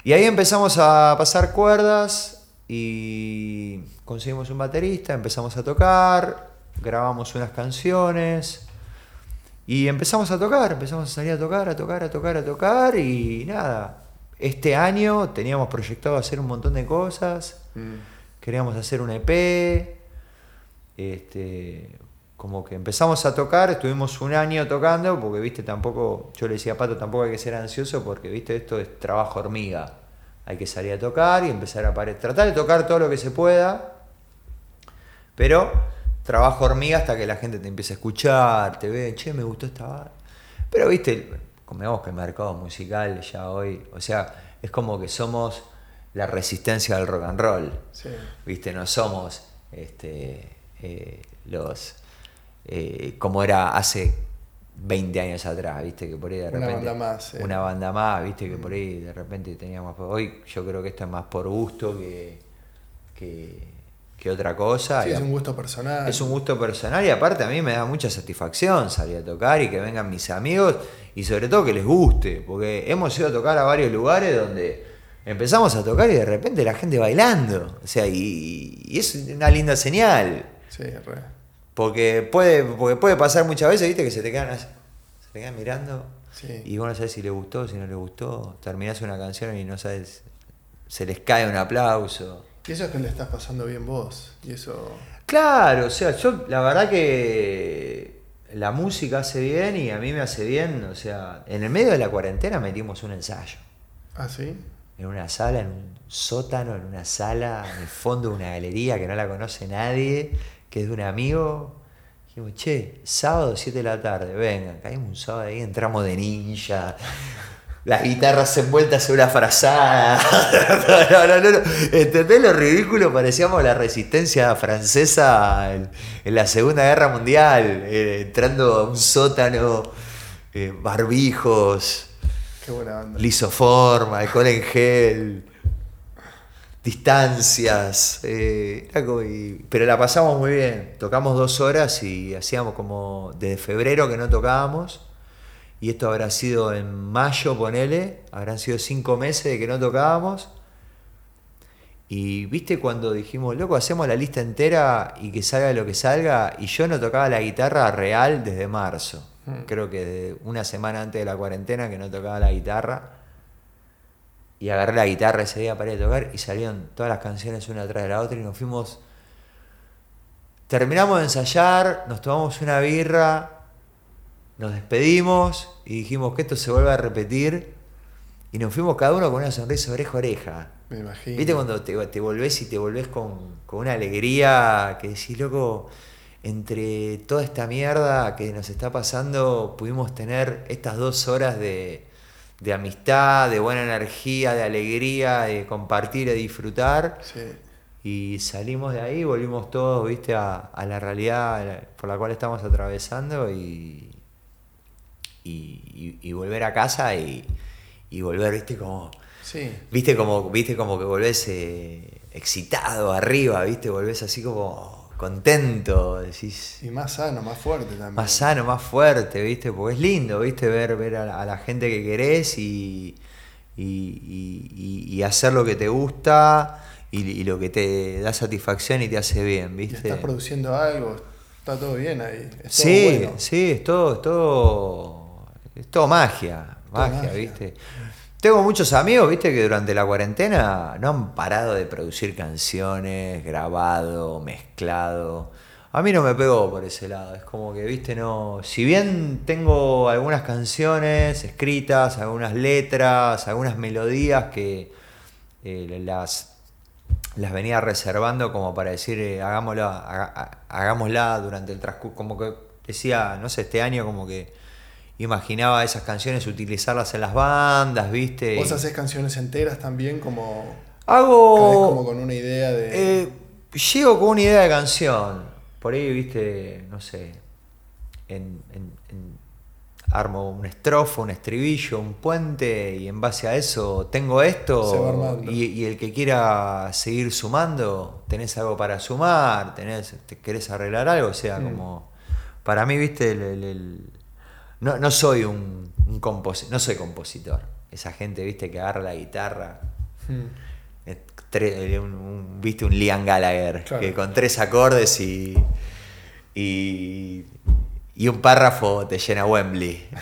Y ahí empezamos a pasar cuerdas y conseguimos un baterista, empezamos a tocar, grabamos unas canciones y empezamos a tocar, empezamos a salir a tocar, a tocar, a tocar, a tocar y nada. Este año teníamos proyectado hacer un montón de cosas. Mm queríamos hacer un EP, este, como que empezamos a tocar, estuvimos un año tocando, porque viste, tampoco, yo le decía a Pato, tampoco hay que ser ansioso, porque viste, esto es trabajo hormiga. Hay que salir a tocar y empezar a tratar de tocar todo lo que se pueda, pero trabajo hormiga hasta que la gente te empiece a escuchar, te ve, che, me gustó esta Pero viste, como que el mercado musical ya hoy, o sea, es como que somos la resistencia del rock and roll. ¿Viste? No somos este, eh, los. Eh, como era hace 20 años atrás, viste, que por ahí de repente... Una banda más. Una banda más, viste, que por ahí de repente teníamos... Hoy yo creo que esto es más por gusto que, que, otra cosa. Sí, es un gusto personal. Es un gusto personal y aparte a mí me da mucha satisfacción salir a tocar y que vengan mis amigos y sobre todo que les guste, porque hemos ido a tocar a varios lugares donde empezamos a tocar y de repente la gente bailando, o sea, y, es una linda señal. Sí, re. Porque puede, porque puede pasar muchas veces, viste, que se te quedan, se te quedan mirando y vos no sabes si le gustó, si no le gustó, terminás una canción y no sabes, se les cae un aplauso. Y eso es que le estás pasando bien vos. Y eso. Claro, o sea, yo la verdad que la música hace bien y a mí me hace bien. O sea, en el medio de la cuarentena metimos un ensayo. ¿Ah, sí? En una sala, en un sótano, en una sala, en el fondo de una galería que no la conoce nadie, que es de un amigo. Dijimos, che, sábado 7 de la tarde, venga, caímos un sábado ahí, entramos de ninja, las guitarras envueltas en una frazada. <laughs> no, no, no, no. ¿Entendés lo ridículo? Parecíamos la resistencia francesa en, la Segunda Guerra Mundial, eh, entrando a un sótano, eh, barbijos, Qué buena lisoforma, alcohol en gel, distancias. Eh, pero la pasamos muy bien. Tocamos dos horas y hacíamos como desde febrero que no tocábamos y esto habrá sido en mayo, ponele, habrán sido cinco meses de que no tocábamos. Y viste cuando dijimos, loco, hacemos la lista entera y que salga lo que salga, y yo no tocaba la guitarra real desde marzo. Mm. Creo que una semana antes de la cuarentena que no tocaba la guitarra. Y agarré la guitarra ese día para ir a tocar y salieron todas las canciones una tras de la otra y nos fuimos. Terminamos de ensayar, nos tomamos una birra, nos despedimos y dijimos que esto se vuelva a repetir y nos fuimos cada uno con una sonrisa oreja a oreja. Me imagino. ¿Viste cuando te, te volvés y te volvés con, una alegría que decís, loco, entre toda esta mierda que nos está pasando, pudimos tener estas dos horas de, de amistad, de buena energía, de alegría, de compartir, de disfrutar. Y salimos de ahí, volvimos todos, viste, a, a la realidad por la cual estamos atravesando y, y, volver a casa y, volver, viste, como. Viste como, viste como que volvés eh, excitado arriba, viste, volvés así como contento, decís. Y más sano, más fuerte también. Más sano, más fuerte, viste, porque es lindo, viste, ver, ver a, la, gente que querés y, y, hacer lo que te gusta y, lo que te da satisfacción y te hace bien, viste. estás produciendo algo, está todo bien ahí. sí, sí, es todo, es todo es todo magia, magia, ¿viste? Tengo muchos amigos, viste, que durante la cuarentena no han parado de producir canciones, grabado, mezclado. A mí no me pegó por ese lado. Es como que, viste, no. Si bien tengo algunas canciones escritas, algunas letras, algunas melodías que eh, las, las venía reservando como para decir, eh, hagámosla, hagámosla durante el transcurso. Como que decía, no sé, este año como que imaginaba esas canciones utilizarlas en las bandas, ¿viste? ¿Vos haces canciones enteras también como... Hago... como con una idea de... Eh, llego con una idea de canción. Por ahí, ¿viste? No sé. En, armo un estrofo, un estribillo, un puente y en base a eso tengo esto y, el que quiera seguir sumando, tenés algo para sumar, tenés, te querés arreglar algo, o sea, mm. como para mí, viste, el, no, no soy un, un compositor, no soy compositor. Esa gente, viste, que agarra la guitarra. Hmm. Eh, eh, un, viste un Liam Gallagher, que con tres acordes y, y, un párrafo te llena Wembley. <laughs>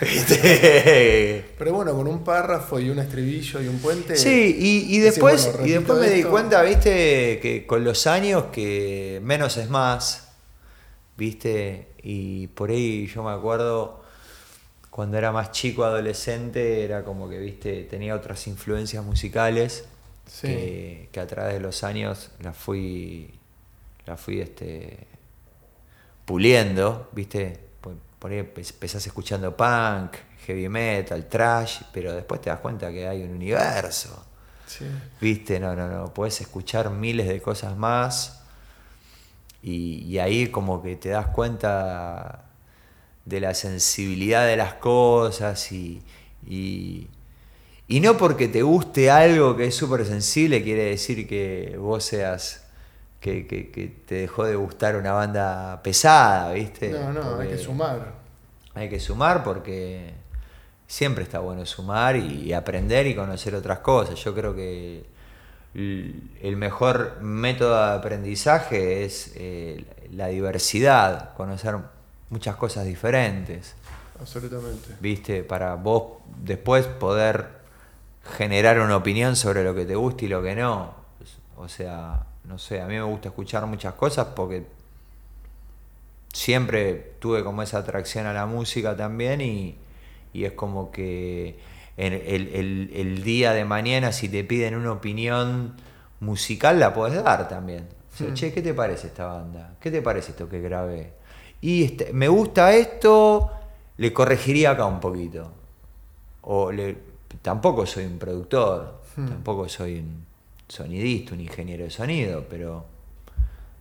Pero bueno, con un párrafo y un estribillo y un puente. Sí, y, después, y después me di cuenta, viste, que con los años que menos es más, viste, y por ahí yo me acuerdo cuando era más chico, adolescente, era como que, viste, tenía otras influencias musicales que, a través de los años las fui, la fui este, puliendo, viste. Por ahí empezás escuchando punk, heavy metal, trash, pero después te das cuenta que hay un universo. Viste, no, no, no, puedes escuchar miles de cosas más y, y ahí como que te das cuenta de la sensibilidad de las cosas y, y, y no porque te guste algo que es súper sensible quiere decir que vos seas que, que- que te dejó de gustar una banda pesada, ¿viste? No, no, hay que sumar. Hay que sumar porque siempre está bueno sumar y aprender y conocer otras cosas. Yo creo que el mejor método de aprendizaje es eh, la diversidad, conocer muchas cosas diferentes, Absolutamente. ¿viste? Para vos después poder generar una opinión sobre lo que te gusta y lo que no. O sea, no sé, a mí me gusta escuchar muchas cosas porque siempre tuve como esa atracción a la música también y, y es como que en el, el- el día de mañana si te piden una opinión musical la podés dar también. O sea, Hmm. che, ¿qué te parece esta banda? ¿Qué te parece esto que grabé? Y este, me gusta esto, le corregiría acá un poquito. O le, tampoco soy un productor, Hmm. tampoco soy un sonidista, un ingeniero de sonido, pero o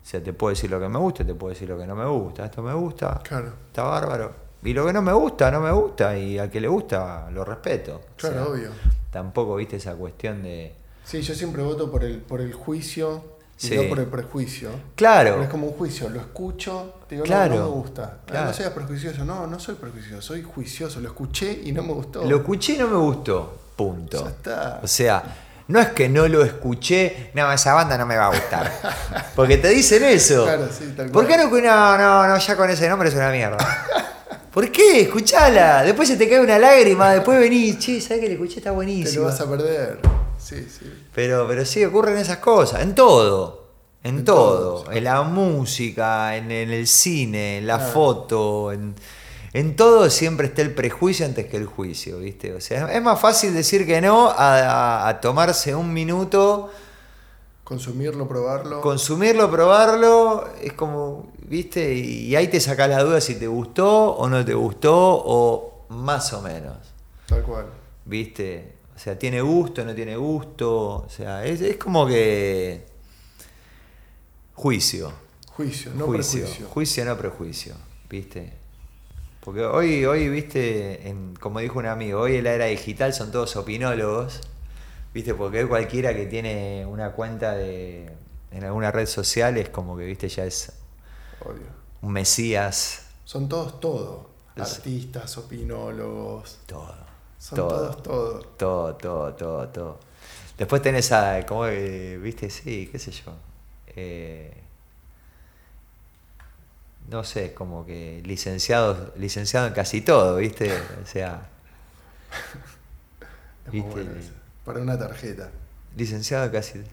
sea, te puedo decir lo que me gusta, te puedo decir lo que no me gusta. Esto me gusta, Claro. está bárbaro. Y lo que no me gusta, no me gusta. Y al que le gusta, lo respeto. O Claro, sea, obvio. Tampoco viste esa cuestión de. Sí, yo siempre voto por el, por el juicio y Sí. no por el prejuicio. Claro. Pero es como un juicio, lo escucho, digo, no, Claro, no, me gusta. Claro. No seas prejuicioso, no, no soy prejuicioso, soy juicioso, lo escuché y no me gustó. Lo escuché y no me gustó. Punto. Ya está. O sea, no es que no lo escuché, no, esa banda no me va a gustar. <laughs> Porque te dicen eso. Claro, sí, tal ¿Por cual. qué no? No, no, no, ya con ese nombre es una mierda. <laughs> ¿Por qué? Escuchala. Después se te cae una lágrima, después venís, che, ¿sabes que le escuché? Está Te lo buenísimo. vas a perder. Sí, sí. Pero, pero sí ocurren esas cosas, en todo. En, En todo. En la música, en, en el cine, en la Claro. foto, en, en todo siempre está el prejuicio antes que el juicio, ¿viste? O sea, es más fácil decir que no a, a- a tomarse un minuto, Consumirlo, probarlo. consumirlo, probarlo, es como, ¿viste? Y, y ahí te sacás la duda si te gustó o no te gustó o más o menos. Tal cual. ¿Viste? O sea, tiene gusto, no tiene gusto. O sea, es, es como que. Juicio. Juicio, no juicio. prejuicio. Juicio, no prejuicio. ¿Viste? Porque hoy, hoy viste, en- como dijo un amigo, hoy en la era digital son todos opinólogos. ¿Viste? Porque hoy cualquiera que tiene una cuenta de, en alguna red social es como que, ¿viste? Ya es Obvio. un mesías. Son todos todo. Artistas, opinólogos. Todo. Son todo. todos todo. Todo, todo, todo, todo. Después tenés a, como, eh, viste, sí, qué sé yo. Eh, no sé, como que licenciado, licenciado en casi todo, viste. O sea, <laughs> Es muy bueno eso. Para una tarjeta. licenciado en casi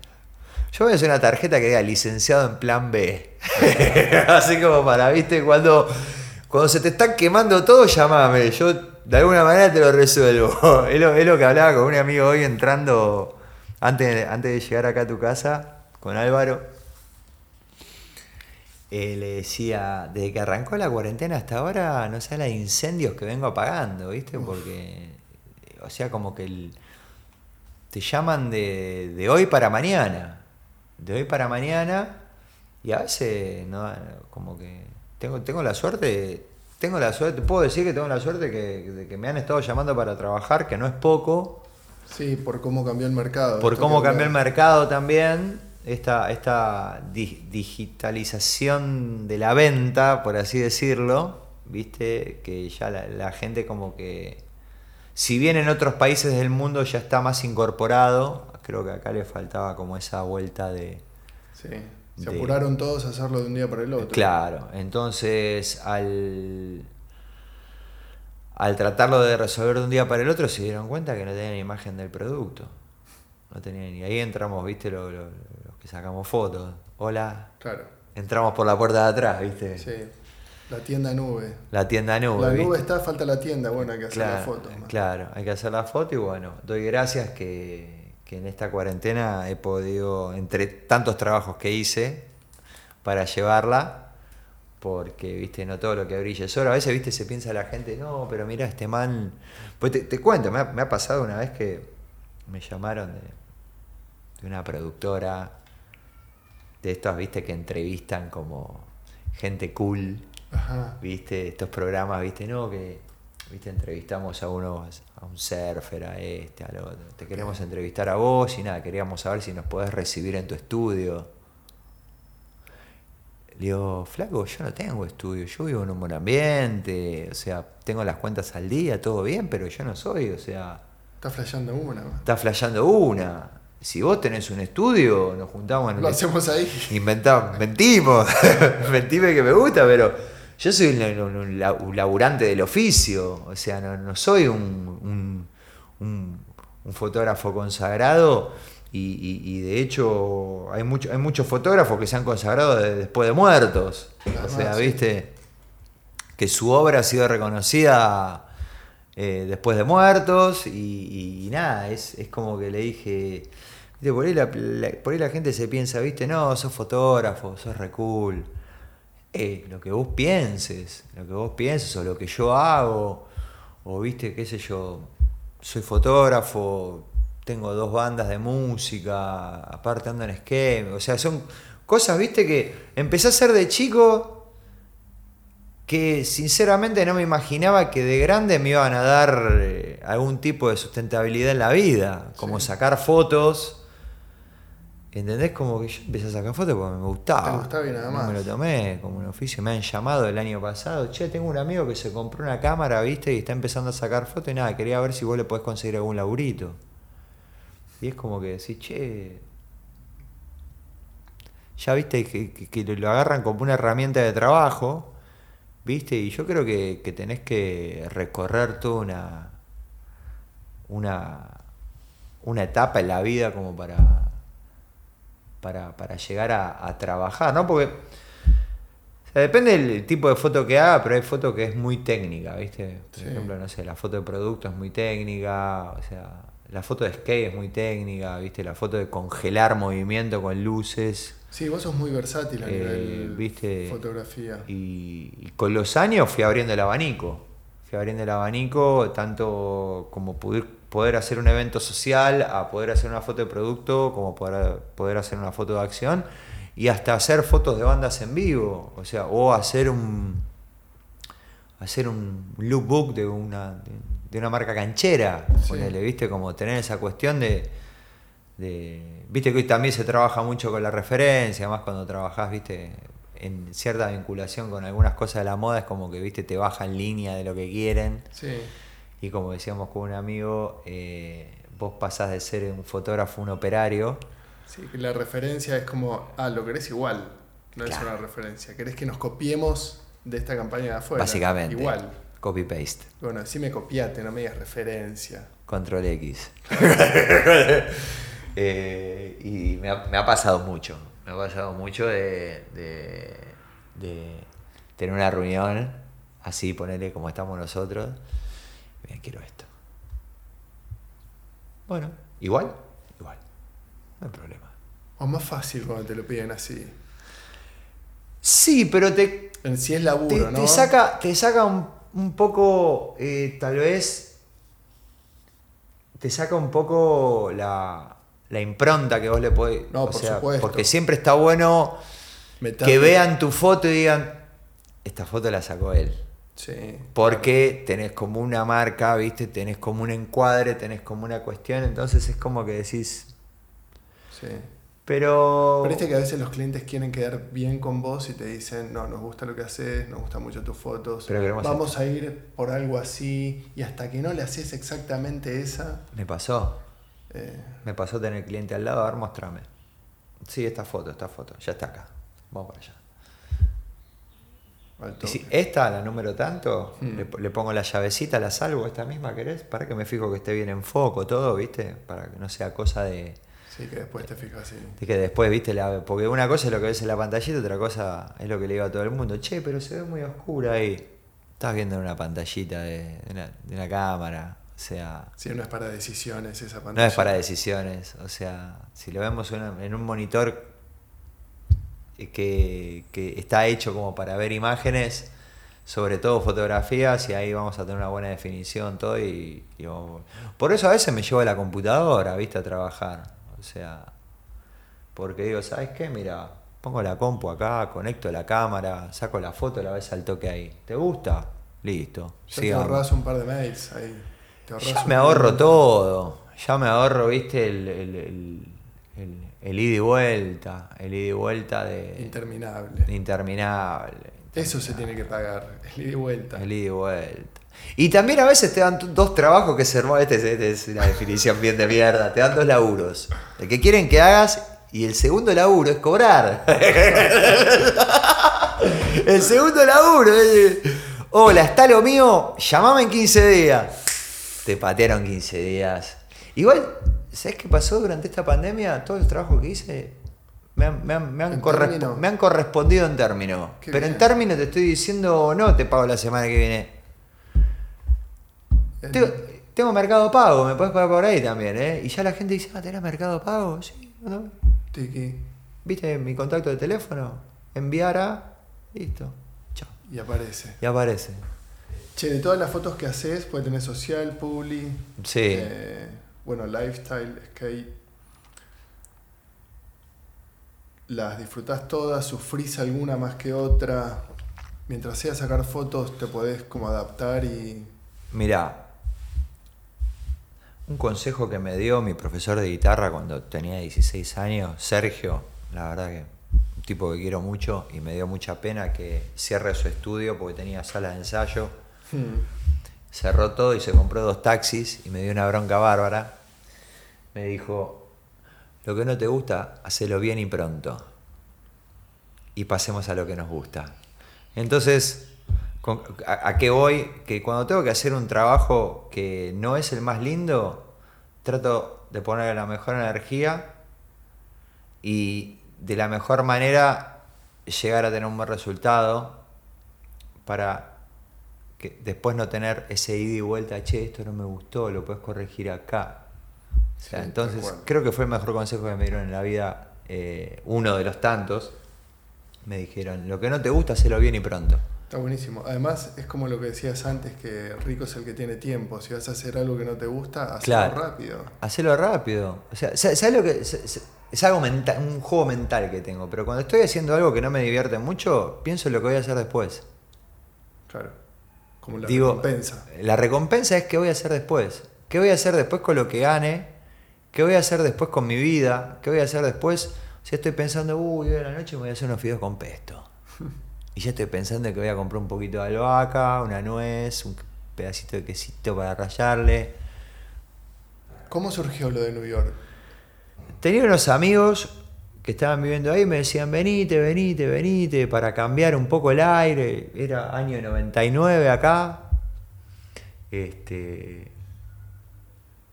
Yo voy a hacer una tarjeta que diga licenciado en plan B. <laughs> Así como para, viste, cuando, cuando se te están quemando todo, llamame. Yo de alguna manera te lo resuelvo. <laughs> Es lo, es lo que hablaba con un amigo hoy entrando, antes, antes de llegar acá a tu casa, con Álvaro. Eh, le decía, desde que arrancó la cuarentena hasta ahora, no sé la de incendios que vengo apagando, ¿viste? Porque, o sea, como que el, te llaman de, de hoy para mañana. De hoy para mañana. Y a veces, no, como que tengo, tengo la suerte, tengo la suerte, puedo decir que tengo la suerte que, de que me han estado llamando para trabajar, que no es poco, Sí, por cómo cambió el mercado. por cómo cambió el mercado también, esta, esta di- digitalización de la venta, por así decirlo, viste, que ya la, la gente como que, si bien en otros países del mundo ya está más incorporado, creo que acá le faltaba como esa vuelta de... Sí. Se de- apuraron todos a hacerlo de un día para el otro. Claro, entonces al, al tratarlo de resolver de un día para el otro se dieron cuenta que no tenían imagen del producto. No tenían, y ahí entramos, viste, lo- lo- los que sacamos fotos. Hola, Claro. entramos por la puerta de atrás, viste. Sí. La tienda nube. La tienda nube. la ¿viste? nube está, falta la tienda. Bueno, hay que hacer Claro, la foto. más. claro, hay que hacer la foto y bueno, doy gracias que, que en esta cuarentena he podido, entre tantos trabajos que hice para llevarla, porque viste, no todo lo que brilla es oro. A veces, viste, se piensa la gente, no, pero mira, este man. Pues te, te cuento, me ha, me ha pasado una vez que me llamaron de, de una productora de estas, viste, que entrevistan como gente cool Ajá. ¿Viste? Estos programas, ¿viste? No, que ¿viste? entrevistamos a uno, a un surfer, a este, al otro. Te queremos entrevistar a vos y nada, queríamos saber si nos podés recibir en tu estudio. Le digo, flaco, yo no tengo estudio, yo vivo en un buen ambiente, o sea, tengo las cuentas al día, todo bien, pero yo no soy, o sea, Está flasheando una. man. está flasheando una. Si vos tenés un estudio, nos juntamos en Lo el hacemos ahí. <laughs> Inventamos, mentimos, <laughs> mentime que me gusta, pero yo soy un, un- un la- un laburante del oficio, o sea, no, no soy un, un- fotógrafo consagrado y, y- y de hecho hay, mucho, hay muchos fotógrafos que se han consagrado de- después de muertos, o sea, viste, que su obra ha sido reconocida eh, después de muertos y, nada, es, es como que le dije, por, ahí la, la- por ahí la gente se piensa, viste, no, sos fotógrafo, sos re cool. Eh, lo que vos pienses, lo que vos pienses o lo que yo hago, o viste, qué sé yo, soy fotógrafo, tengo dos bandas de música, aparte ando en skate, o sea, son cosas, viste, que empecé a hacer de chico que sinceramente no me imaginaba que de grande me iban a dar eh, algún tipo de sustentabilidad en la vida, como Sí. sacar fotos. ¿Entendés? Como que yo empecé a sacar fotos porque me gustaba. Te gustaba y nada No más. me lo tomé como un oficio. Me han llamado el año pasado. Che, tengo un amigo que se compró una cámara, ¿viste? Y está empezando a sacar fotos y nada, quería ver si vos le podés conseguir algún laburito. Y es como que decís, che. Ya viste que, que- que lo agarran como una herramienta de trabajo, ¿viste? Y yo creo que, que tenés que recorrer toda una, una, una etapa en la vida como para, para, para llegar a, a trabajar, ¿no? Porque o sea, depende del tipo de foto que haga, pero hay foto que es muy técnica, ¿viste? Por Sí. ejemplo, no sé, la foto de producto es muy técnica, o sea, la foto de skate es muy técnica, ¿viste? La foto de congelar movimiento con luces. Sí, vos sos muy versátil a Eh, nivel viste, fotografía. Y, y con los años fui abriendo el abanico. Fui abriendo el abanico tanto como poder, poder hacer un evento social, a poder hacer una foto de producto, como poder, poder hacer una foto de acción, y hasta hacer fotos de bandas en vivo. O sea, o hacer un hacer un lookbook de una, de, una marca canchera. Sí. ponele, ¿viste? Como tener esa cuestión de, de- Viste que hoy también se trabaja mucho con la referencia, más cuando trabajás, viste, en cierta vinculación con algunas cosas de la moda, es como que, viste, te bajan línea de lo que quieren. Sí. Y como decíamos con un amigo, eh, vos pasás de ser un fotógrafo a un operario. Sí, que la referencia es como, ah, lo querés igual. No es una referencia. Querés que nos copiemos de esta campaña de afuera. básicamente. Igual. Copy-paste. Bueno, sí me copiate, no me digas referencia. Control X. <laughs> <laughs> Eh, y me ha, me ha pasado mucho. Me ha pasado mucho de, de- de tener una reunión así, ponerle como estamos nosotros. Mira, quiero esto. Bueno, igual, igual. No hay problema. O más fácil cuando te lo piden así. Sí, pero te, En sí es te, laburo, ¿no? te saca, te saca un, un poco, eh, tal vez, te saca un poco la, la impronta que vos le podés. No, o por sea, supuesto. Porque siempre está bueno que vean tu foto y digan, esta foto la sacó él. Sí. Porque tenés como una marca, ¿viste? Tenés como un encuadre, tenés como una cuestión, entonces es como que decís, Sí. pero... Pero viste que a veces los clientes quieren quedar bien con vos y te dicen, no, nos gusta lo que haces, nos gustan mucho tus fotos, Pero vamos a ir por algo así, y hasta que no le haces exactamente esa, Me pasó. eh, Me pasó tener cliente al lado, a ver, mostrame. Sí, esta foto, esta foto, ya está acá. Vamos para allá. Si esta, la número tanto, Hmm. le, le pongo la llavecita, la salvo, esta misma querés, para que me fijo que esté bien en foco, todo, ¿viste? Para que no sea cosa de, Sí, que después te fijas así. de que después, ¿viste? La, porque una cosa es lo que ves en la pantallita, otra cosa es lo que le digo a todo el mundo. Che, pero se ve muy oscura ahí. Estás viendo en una pantallita de, de una, de una cámara, o sea... Sí, no es para decisiones esa No pantalla. es para decisiones, o sea, si lo vemos en un- monitor que, que está hecho como para ver imágenes, sobre todo fotografías, y ahí vamos a tener una buena definición, todo, y, y por eso a veces me llevo la computadora, viste, a trabajar, o sea, porque digo, ¿sabes qué? Mira, pongo la compu acá, conecto la cámara, saco la foto, la ves al toque ahí. ¿Te gusta? Listo. Ya te ahorras un par de mails ahí. ya me ahorro todo. Ya me ahorro, viste, el, el, el, ida y vuelta. El ida y vuelta de. Interminable. interminable. Eso se tiene que pagar, el ida y vuelta. El ida y vuelta. Y también a veces te dan dos trabajos que se este, este, es una definición bien de mierda. Te dan dos laburos. El que quieren que hagas y el segundo laburo es cobrar. <laughs> el segundo laburo es. Hola, está lo mío, llamame en 15 días. Te patearon 15 días. Igual, ¿sabes qué pasó durante esta pandemia? Todos los trabajos que hice me han, correspondido en términos. Pero en términos te estoy diciendo, no te pago la semana que viene. Tengo, mercado pago, me puedes pagar por ahí también, ¿eh? Y ya la gente dice, ah, ¿tenés mercado pago? Sí, ¿no? ¿Viste mi contacto de teléfono? Enviar a. Listo. Chao. Y aparece. Y aparece. Che, de todas las fotos que haces, puede tener social, publi. Sí. Eh, bueno, lifestyle, skate las disfrutás todas, sufrís alguna más que otra. Mientras sea sacar fotos, te podés como adaptar y. Mirá, un consejo que me dio mi profesor de guitarra cuando tenía 16 años, Sergio, la verdad que un tipo que quiero mucho y me dio mucha pena que cierre su estudio porque tenía sala de ensayo. Hmm. Cerró todo y se compró dos taxis y me dio una bronca bárbara. Me dijo, lo que no te gusta, hacelo bien y pronto. Y pasemos a lo que nos gusta. Entonces, ¿a, qué voy? Que cuando tengo que hacer un trabajo que no es el más lindo, trato de poner la mejor energía y de la mejor manera llegar a tener un buen resultado para que después no tener ese ida y vuelta, che, esto no me gustó, lo puedes corregir acá entonces, creo que fue el mejor consejo que me dieron en la vida, eh, uno de los tantos. Me dijeron, lo que no te gusta, hazlo bien y pronto. Está buenísimo. Además, es como lo que decías antes, que rico es el que tiene tiempo. Si vas a hacer algo que no te gusta, hazlo rápido. Hacelo rápido. O sea, ¿sabes lo que...? Es algo mental, un juego mental que tengo, pero cuando estoy haciendo algo que no me divierte mucho, pienso en lo que voy a hacer después. Claro. Como la recompensa. La recompensa es qué voy a hacer después. ¿Qué voy a hacer después con lo que gane? ¿Qué voy a hacer después con mi vida? ¿Qué voy a hacer después? Si estoy pensando, uy, hoy de la noche me voy a hacer unos fideos con pesto. <laughs> Y ya estoy pensando que voy a comprar un poquito de albahaca, una nuez, un pedacito de quesito para rayarle. ¿Cómo surgió lo de New York? Tenía unos amigos que estaban viviendo ahí, me decían, venite, venite, venite, para cambiar un poco el aire. Era año 99 acá. Este,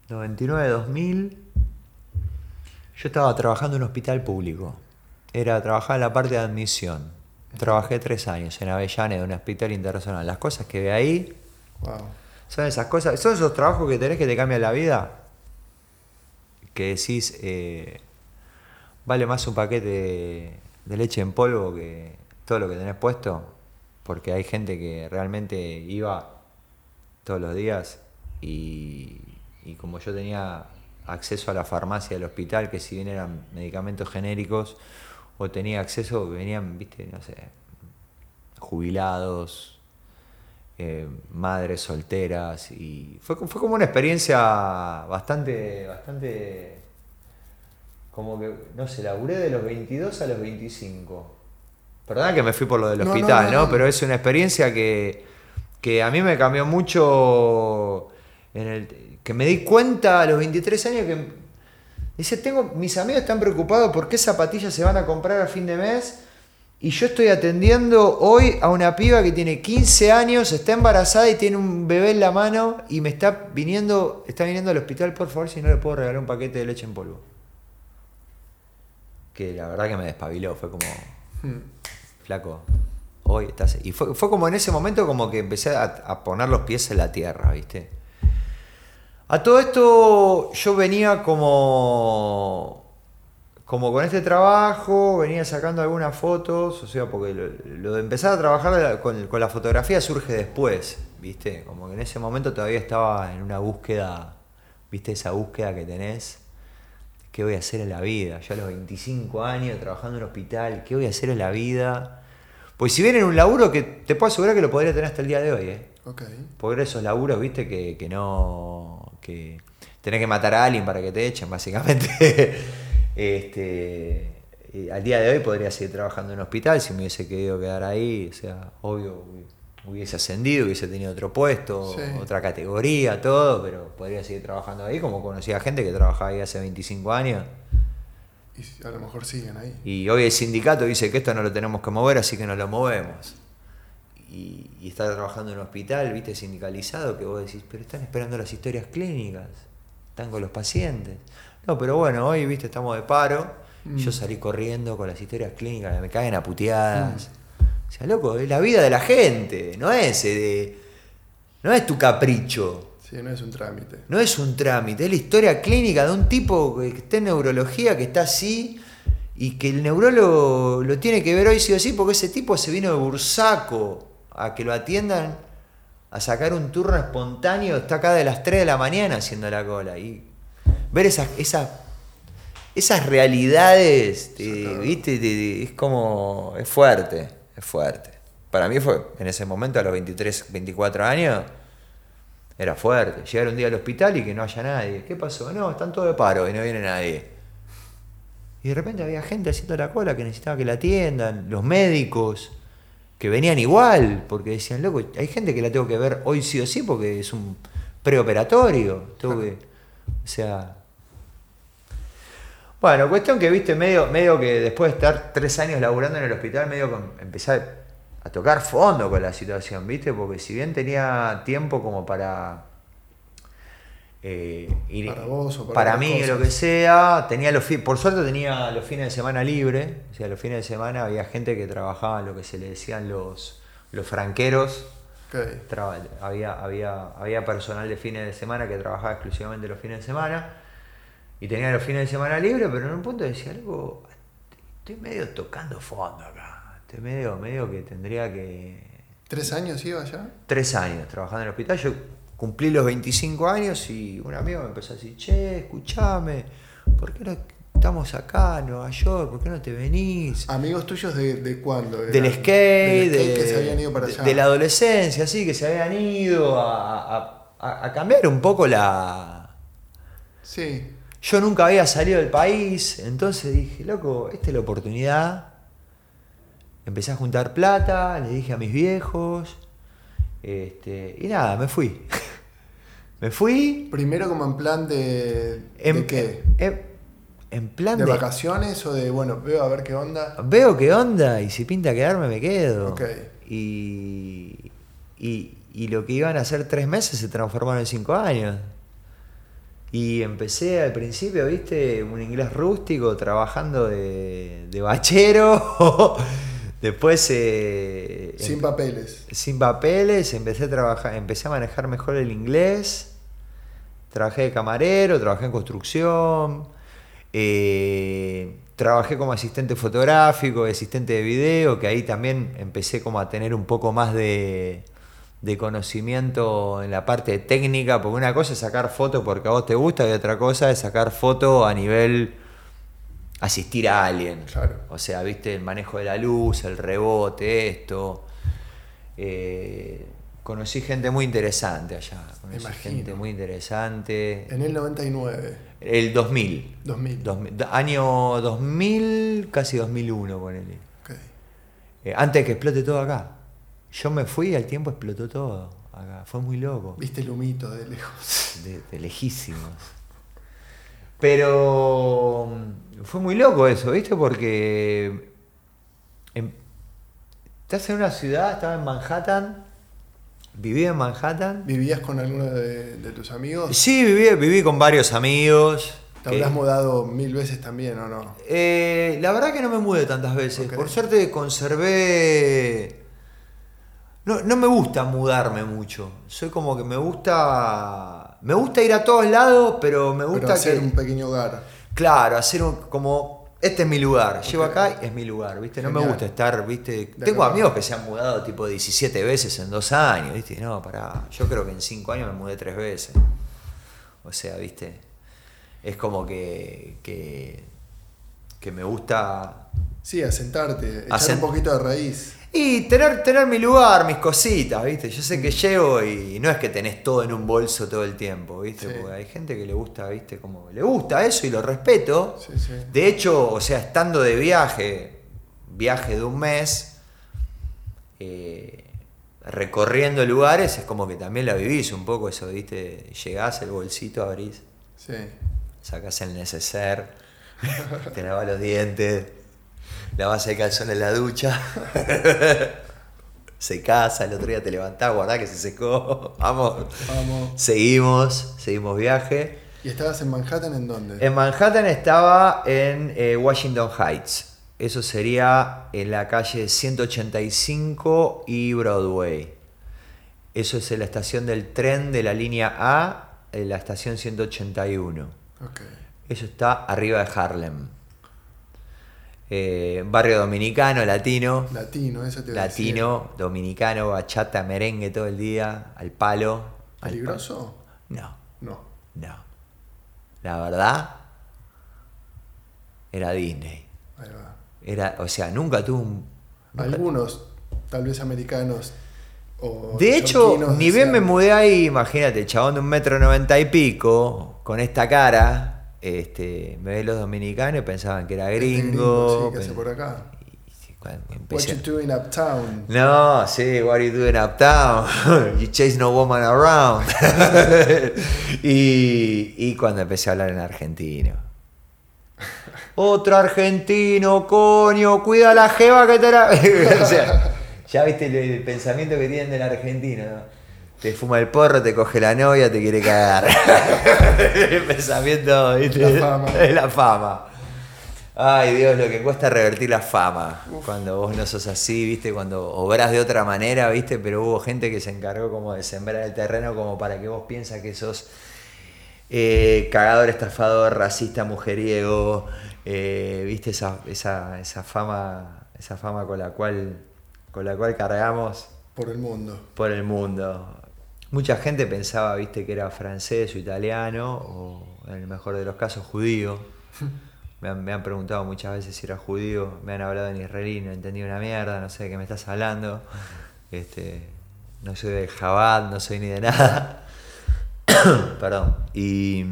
99, 2000. Yo estaba trabajando en un hospital público. Era trabajar en la parte de admisión. Trabajé tres años en Avellaneda, en un hospital internacional. Las cosas que ve ahí. Son esas cosas. Son esos trabajos que tenés que te cambian la vida. Que decís. Eh, vale más un paquete de, leche en polvo que todo lo que tenés puesto. Porque hay gente que realmente iba todos los días y, y como yo tenía acceso a la farmacia del hospital, que si bien eran medicamentos genéricos, o tenía acceso, venían, viste, no sé, jubilados, eh, madres solteras, y fue, fue como una experiencia bastante, bastante, como que, no sé, laburé de los 22 a los 25. Perdona que me fui por lo del hospital, no, Pero es una experiencia que, que a mí me cambió mucho en el que me di cuenta a los 23 años que dice, tengo, mis amigos están preocupados por qué zapatillas se van a comprar a fin de mes y yo estoy atendiendo hoy a una piba que tiene 15 años, está embarazada y tiene un bebé en la mano y me está viniendo, está viniendo al hospital, por favor, si no le puedo regalar un paquete de leche en polvo. Que la verdad que me despabiló, fue como, hmm. flaco, hoy estás... Y fue, como en ese momento como que empecé a, a poner los pies en la tierra, ¿viste? A todo esto yo venía como, como con este trabajo, venía sacando algunas fotos, o sea, porque lo, de empezar a trabajar con, la fotografía surge después, ¿viste? Como que en ese momento todavía estaba en una búsqueda, ¿viste? Esa búsqueda que tenés, ¿qué voy a hacer en la vida? Yo a los 25 años trabajando en un hospital, ¿qué voy a hacer en la vida? Pues si bien en un laburo que te puedo asegurar que lo podría tener hasta el día de hoy, ¿eh? Ok. Porque esos laburos, viste, que, que no. Que tenés que matar a alguien para que te echen, básicamente. <laughs> este. al día de hoy podría seguir trabajando en un hospital si me hubiese querido quedar ahí. O sea, obvio, hubiese ascendido, hubiese tenido otro puesto, Sí. otra categoría, todo, pero podría seguir trabajando ahí, como conocía gente que trabajaba ahí hace 25 años. Y a lo mejor siguen ahí. Y hoy el sindicato dice que esto no lo tenemos que mover, así que no lo movemos. Y, y está trabajando en un hospital, viste, sindicalizado, que vos decís, pero están esperando las historias clínicas, están con los pacientes. No, pero bueno, hoy, viste, estamos de paro, Mm. yo salí corriendo con las historias clínicas, me caen a puteadas. O sea, loco, es la vida de la gente, no es eh, de, no es tu capricho. Sí, no es un trámite. No es un trámite, es la historia clínica de un tipo que está en neurología, que está así, y que el neurólogo lo tiene que ver hoy sí o sí, porque ese tipo se vino de Bursaco a que lo atiendan, a sacar un turno espontáneo, está acá de las 3 de la mañana haciendo la cola. Y ver esas, esas, esas realidades. ¿viste? Te- te- es como, es fuerte, es fuerte. Para mí fue, en ese momento, a los 23, 24 años, era fuerte. Llegar un día al hospital y que no haya nadie. ¿Qué pasó? No, están todos de paro y no viene nadie. Y de repente había gente haciendo la cola que necesitaba que la atiendan, los médicos, que venían igual, porque decían, loco, hay gente que la tengo que ver hoy sí o sí porque es un preoperatorio. Tengo que. O sea. Bueno, cuestión que viste, medio, medio que después de estar tres años laburando en el hospital, medio que empecé a, tocar fondo con la situación, ¿viste? Porque si bien tenía tiempo como para. Eh, ir- Para vos o para mí, cosas. lo que sea, tenía los por suerte tenía los fines de semana libre, o sea, los fines de semana había gente que trabajaba en lo que se le decían los, los franqueros, Ok. Traba- había, había, había personal de fines de semana que trabajaba exclusivamente los fines de semana y tenía los fines de semana libre, pero en un punto decía algo, estoy medio tocando fondo acá, estoy medio, medio que tendría que... ¿Tres años iba ya? Tres años trabajando en el hospital, yo cumplí los 25 años y un amigo me empezó a decir, che, escuchame, ¿por qué no estamos acá en Nueva York? ¿Por qué no te venís? ¿Amigos tuyos de, de cuándo? del skate, Del skate de, que se habían ido para allá. de la adolescencia, sí, que se habían ido a, a- a- a cambiar un poco la... Sí. Yo nunca había salido del país, entonces dije, loco, esta es la oportunidad. Empecé a juntar plata, le dije a mis viejos, este, y nada, me fui. <laughs> me fui. Primero como en plan de... En, ¿De qué? En, en plan ¿De de... vacaciones o de, bueno, veo a ver qué onda? Veo qué onda y si pinta quedarme me quedo. Ok. Y, y, y lo que iban a ser tres meses se transformaron en cinco años. Y empecé al principio, viste, un inglés rústico, trabajando de, de bachero. <laughs> Después eh, Sin empe- papeles. sin papeles, empecé a trabajar, empecé a manejar mejor el inglés. Trabajé de camarero, trabajé en construcción. eh, trabajé como asistente fotográfico, asistente de video, que ahí también empecé como a tener un poco más de, de conocimiento en la parte técnica, porque una cosa es sacar fotos porque a vos te gusta y otra cosa es sacar fotos a nivel asistir a alguien. Claro. O sea, viste el manejo de la luz, el rebote, esto. Eh, conocí gente muy interesante allá. Conocí imagino. gente muy interesante. En el 99, El 2000. 2000. 2000, do- año 2000, casi 2001, ponele. Ok. Eh, antes de que explote todo acá. Yo me fui y al tiempo explotó todo acá. Fue muy loco. Viste el humito de lejos. De, de lejísimos. Pero fue muy loco eso, ¿viste? Porque em- estás en una ciudad, estaba en Manhattan, viví en Manhattan. ¿Vivías con alguno de, de tus amigos? Sí, viví, viví con varios amigos. ¿Te habrás mudado mil veces también o no? Eh, la verdad que no me mudé tantas veces. Por suerte conservé. No, no me gusta mudarme mucho. Soy como que me gusta. Me gusta ir a todos lados, pero me gusta Pero hacer que. un pequeño hogar. Claro, hacer un, como. Este es mi lugar. Llego Ok. acá y es mi lugar, ¿viste? No me gusta estar, ¿viste? De Tengo amigos que se han mudado tipo 17 veces en dos años, ¿viste? No, pará. Yo creo que en cinco años me mudé tres veces. O sea, ¿viste? es como que, que, que me gusta Sí, asentarte, echar Asent- un poquito de raíz. Y tener, tener mi lugar, mis cositas, ¿viste? Yo sé que llego y no es que tenés todo en un bolso todo el tiempo, ¿viste? Sí. Porque hay gente que le gusta, ¿viste? Como le gusta eso y lo respeto. Sí, sí. De hecho, o sea, estando de viaje, viaje de un mes, eh, recorriendo lugares, es como que también la vivís un poco eso, ¿viste? Llegás, el bolsito, abrís, Sí. sacás el neceser, <laughs> te lavas los dientes, lavas el calzón en la ducha, <laughs> secás, al otro día te levantás, guardá que se secó, <laughs> vamos, Vamos. seguimos, seguimos viaje. ¿Y estabas en Manhattan en dónde? En Manhattan estaba en eh, Washington Heights. Eso sería en la calle 185 y Broadway. Eso es en la estación del tren de la línea A, en la estación 181. Ok. Eso está arriba de Harlem. Eh, barrio dominicano, latino. Latino, eso te iba a decir. Latino, dominicano, bachata, merengue todo el día, al palo. al ¿Peligroso? palo. No. No. No. La verdad, era Disney. Ahí va. Era, o sea, nunca tuve un. nunca- Algunos, tal vez americanos o De hecho, ni bien me mudé ahí, imagínate, chabón de un metro noventa y pico, con esta cara, este, me ve los dominicanos y pensaban que era "Este gringo. sí, que hace por acá. What you doing uptown? No, sí, what you doing uptown? <laughs> you chase no woman around. <laughs> y, y cuando empecé a hablar en argentino. <laughs> Otro argentino, coño, cuida la jeva que te la... o sea, ya viste el, el pensamiento que tienen del argentino, ¿no? Te fuma el porro, te coge la novia, te quiere cagar. <laughs> el pensamiento, ¿viste? La fama. Es la fama. Ay Dios, lo que cuesta revertir la fama. Cuando vos no sos así, viste, cuando obrás de otra manera, viste, pero hubo gente que se encargó como de sembrar el terreno como para que vos piensas que sos eh, cagador, estafador, racista, mujeriego, eh, viste esa, esa, esa fama, esa fama con la cual, con la cual cargamos Por el mundo. por el mundo. Mucha gente pensaba, viste, que era francés o italiano, o en el mejor de los casos judío. <laughs> Me han, me han preguntado muchas veces si era judío, me han hablado en israelí, no entendí una mierda, no sé de qué me estás hablando. Este, no soy de Jabad, no soy ni de nada. <coughs> Perdón. Y,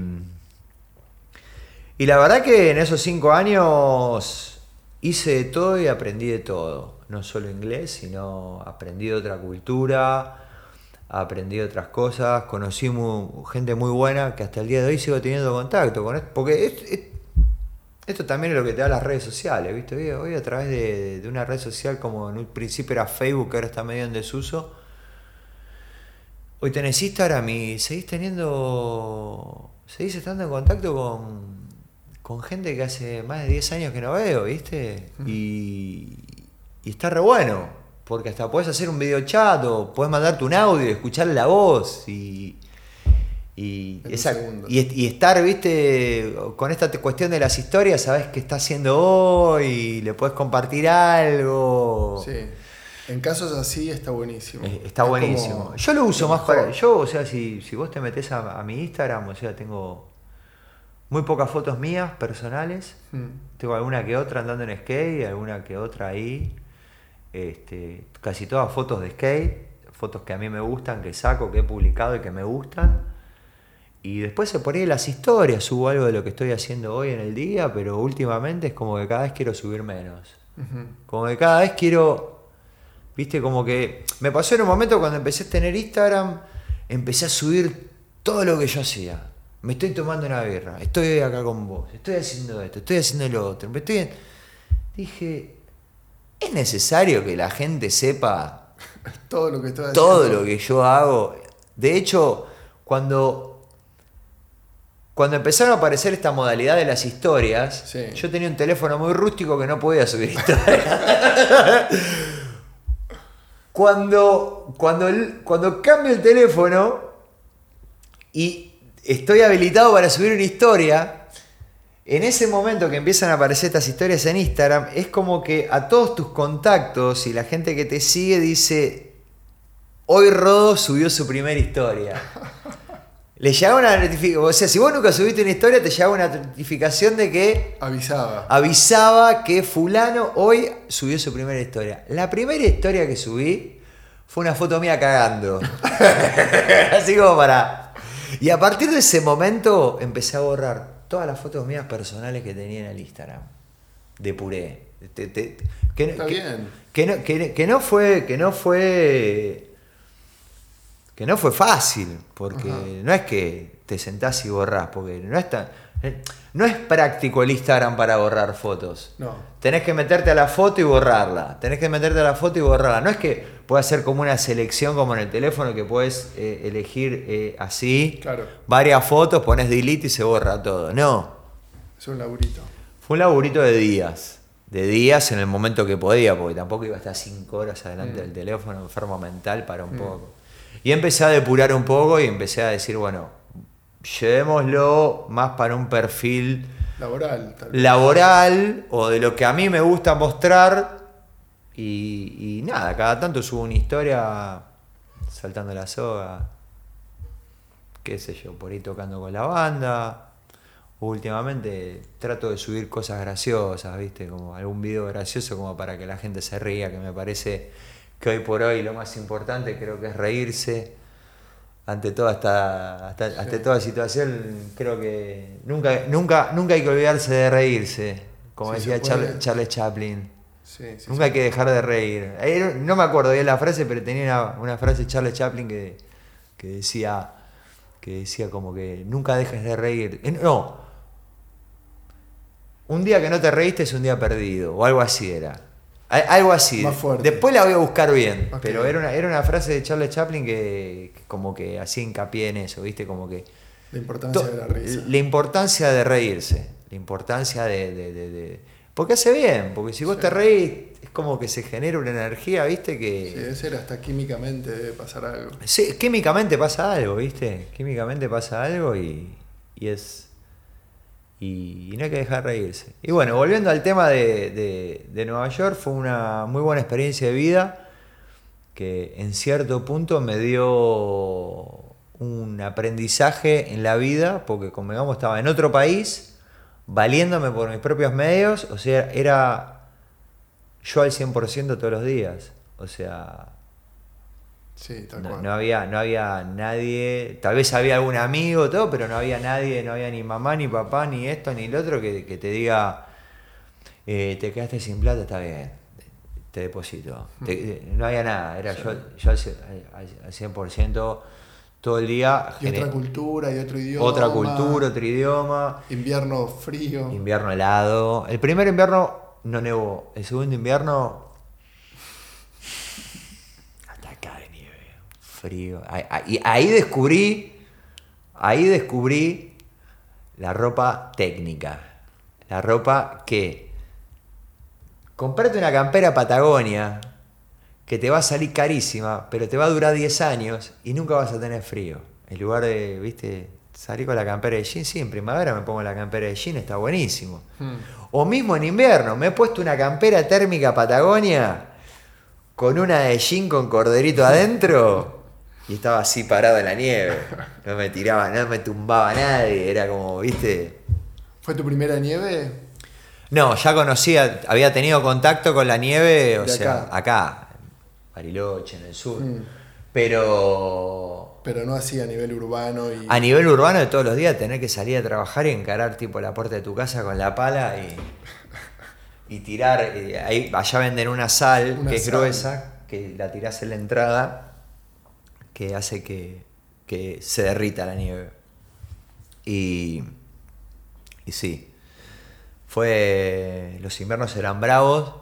y la verdad que en esos cinco años hice de todo y aprendí de todo. No solo inglés, sino aprendí de otra cultura, aprendí otras cosas, conocí mu- gente muy buena que hasta el día de hoy sigo teniendo contacto con esto. Porque es- es- esto también es lo que te da las redes sociales, ¿viste? Hoy, hoy a través de, de una red social como en un principio era Facebook, que ahora está medio en desuso. Hoy tenés Instagram y seguís teniendo. seguís estando en contacto con, con gente que hace más de 10 años que no veo, ¿viste? Y, y está re bueno, porque hasta podés hacer un video chat o podés mandarte un audio y escucharle la voz y. Y, esa- y, y estar, viste, con esta cuestión de las historias, sabes qué está haciendo hoy, le puedes compartir algo. Sí. En casos así está buenísimo. Eh, Está Es buenísimo. Yo lo uso más mejor. para. Yo, o sea, si, si vos te metes a, a mi Instagram, o sea, tengo muy pocas fotos mías personales. Mm. Tengo alguna que otra andando en skate, alguna que otra ahí. Este, casi todas fotos de skate, fotos que a mí me gustan, que saco, que he publicado y que me gustan. Y después se pone las historias, subo algo de lo que estoy haciendo hoy en el día, pero últimamente es como que cada vez quiero subir menos. Como que cada vez quiero, viste, como que me pasó en un momento cuando empecé a tener Instagram, empecé a subir todo lo que yo hacía. Me estoy tomando una birra, estoy acá con vos, estoy haciendo esto, estoy haciendo lo otro. me estoy... Dije, ¿es necesario que la gente sepa <laughs> Todo lo que estoy todo lo que yo hago? De hecho, cuando, cuando empezaron a aparecer esta modalidad de las historias, Sí. yo tenía un teléfono muy rústico que no podía subir historias. <laughs> cuando, cuando, cuando cambio el teléfono y estoy habilitado para subir una historia, en ese momento que empiezan a aparecer estas historias en Instagram, es como que a todos tus contactos y la gente que te sigue dice, hoy Rodo subió su primera historia. <laughs> Le llegaba una notificación. O sea, si vos nunca subiste una historia, te llegaba una notificación de que Avisaba. avisaba que Fulano hoy subió su primera historia. La primera historia que subí fue una foto mía cagando. <laughs> <laughs> Así como para. Y a partir de ese momento empecé a borrar todas las fotos mías personales que tenía en el Instagram. Depuré. Te- te- que, Está que- bien. que no, que- que no fue. Que no fue. Que no fue fácil. Porque Ajá. no es que te sentás y borrás. Porque no es tan. No es práctico el Instagram para borrar fotos. No. Tenés que meterte a la foto y borrarla. Tenés que meterte a la foto y borrarla. No es que puedas hacer como una selección como en el teléfono que puedes eh, elegir eh, así Claro. varias fotos, pones delete y se borra todo. No. Es un laburito. Fue un laburito de días. De días en el momento que podía, porque tampoco iba a estar cinco horas adelante Mm. del teléfono, enfermo mental, para un poco. Y empecé a depurar un poco y empecé a decir, bueno, llevémoslo más para un perfil Laboral. laboral o de lo que a mí me gusta mostrar. Y, y nada, cada tanto subo una historia saltando la soga, qué sé yo, por ahí tocando con la banda. Últimamente trato de subir cosas graciosas, ¿viste? Como algún video gracioso como para que la gente se ría, que me parece que hoy por hoy lo más importante creo que es reírse. Ante toda esta, hasta- ante toda situación, creo que nunca, nunca, nunca hay que olvidarse de reírse, como Sí, decía. Charles, Charles Chaplin. Sí, Nunca hay que dejar de reír. No me acuerdo bien la frase, pero tenía una, una frase de Charles Chaplin que, que decía que decía como que nunca dejes de reír. Eh, No. Un día que no te reíste es un día perdido, o algo así era. Al- Algo así. Más fuerte. Después la voy a buscar bien, Ok. pero era una, era una frase de Charles Chaplin que, que como que hacía hincapié en eso, ¿viste? Como que La importancia de la risa. la importancia de reírse, la importancia de, de- de- de- Porque hace bien, porque si vos Sí. te reís, es como que se genera una energía, ¿viste? Sí, Que... debe ser hasta químicamente debe pasar algo. Sí, químicamente pasa algo, ¿viste? Químicamente pasa algo y, y es... Y, no hay que dejar de reírse. Y bueno, volviendo al tema de, de- de Nueva York, fue una muy buena experiencia de vida que en cierto punto me dio un aprendizaje en la vida, porque como digamos estaba en otro país, valiéndome por mis propios medios, o sea, era yo al 100% todos los días. O sea, Sí, tal no, cual. no había, no había nadie, tal vez había algún amigo, todo, pero no había nadie, no había ni mamá, ni papá, ni esto, ni lo otro que, que te diga, eh, te quedaste sin plata, está bien, te deposito. Te- no había nada, era yo, yo al, ce- al- al 100% todo el día. Y otra cultura y otro idioma. otra cultura, otro idioma, Invierno frío. invierno helado. El primer invierno no nevó, el segundo invierno hasta acá de nieve, frío. Ahí- ahí- Y ahí descubrí, ahí descubrí la ropa técnica, la ropa que comprate una campera Patagonia que te va a salir carísima, pero te va a durar 10 años y nunca vas a tener frío. En lugar de, viste, salir con la campera de jean, sí, en primavera me pongo la campera de jean, está buenísimo. Hmm. O mismo en invierno, me he puesto una campera térmica Patagonia con una de jean con corderito adentro y estaba así parado en la nieve. No me tiraba, no me tumbaba nadie, era como, viste. ¿Fue tu primera nieve? No, ya conocía, había tenido contacto con la nieve, o De sea, acá. acá, en Bariloche, en el sur. Mm. Pero Pero no así a nivel urbano y. a nivel urbano de todos los días tener que salir a trabajar y encarar tipo la puerta de tu casa con la pala y, y tirar. eh, ahí, allá venden una sal Una que es gruesa, que la tirás en la entrada, que hace que, que se derrita la nieve. Y, y sí, fue. Los inviernos eran bravos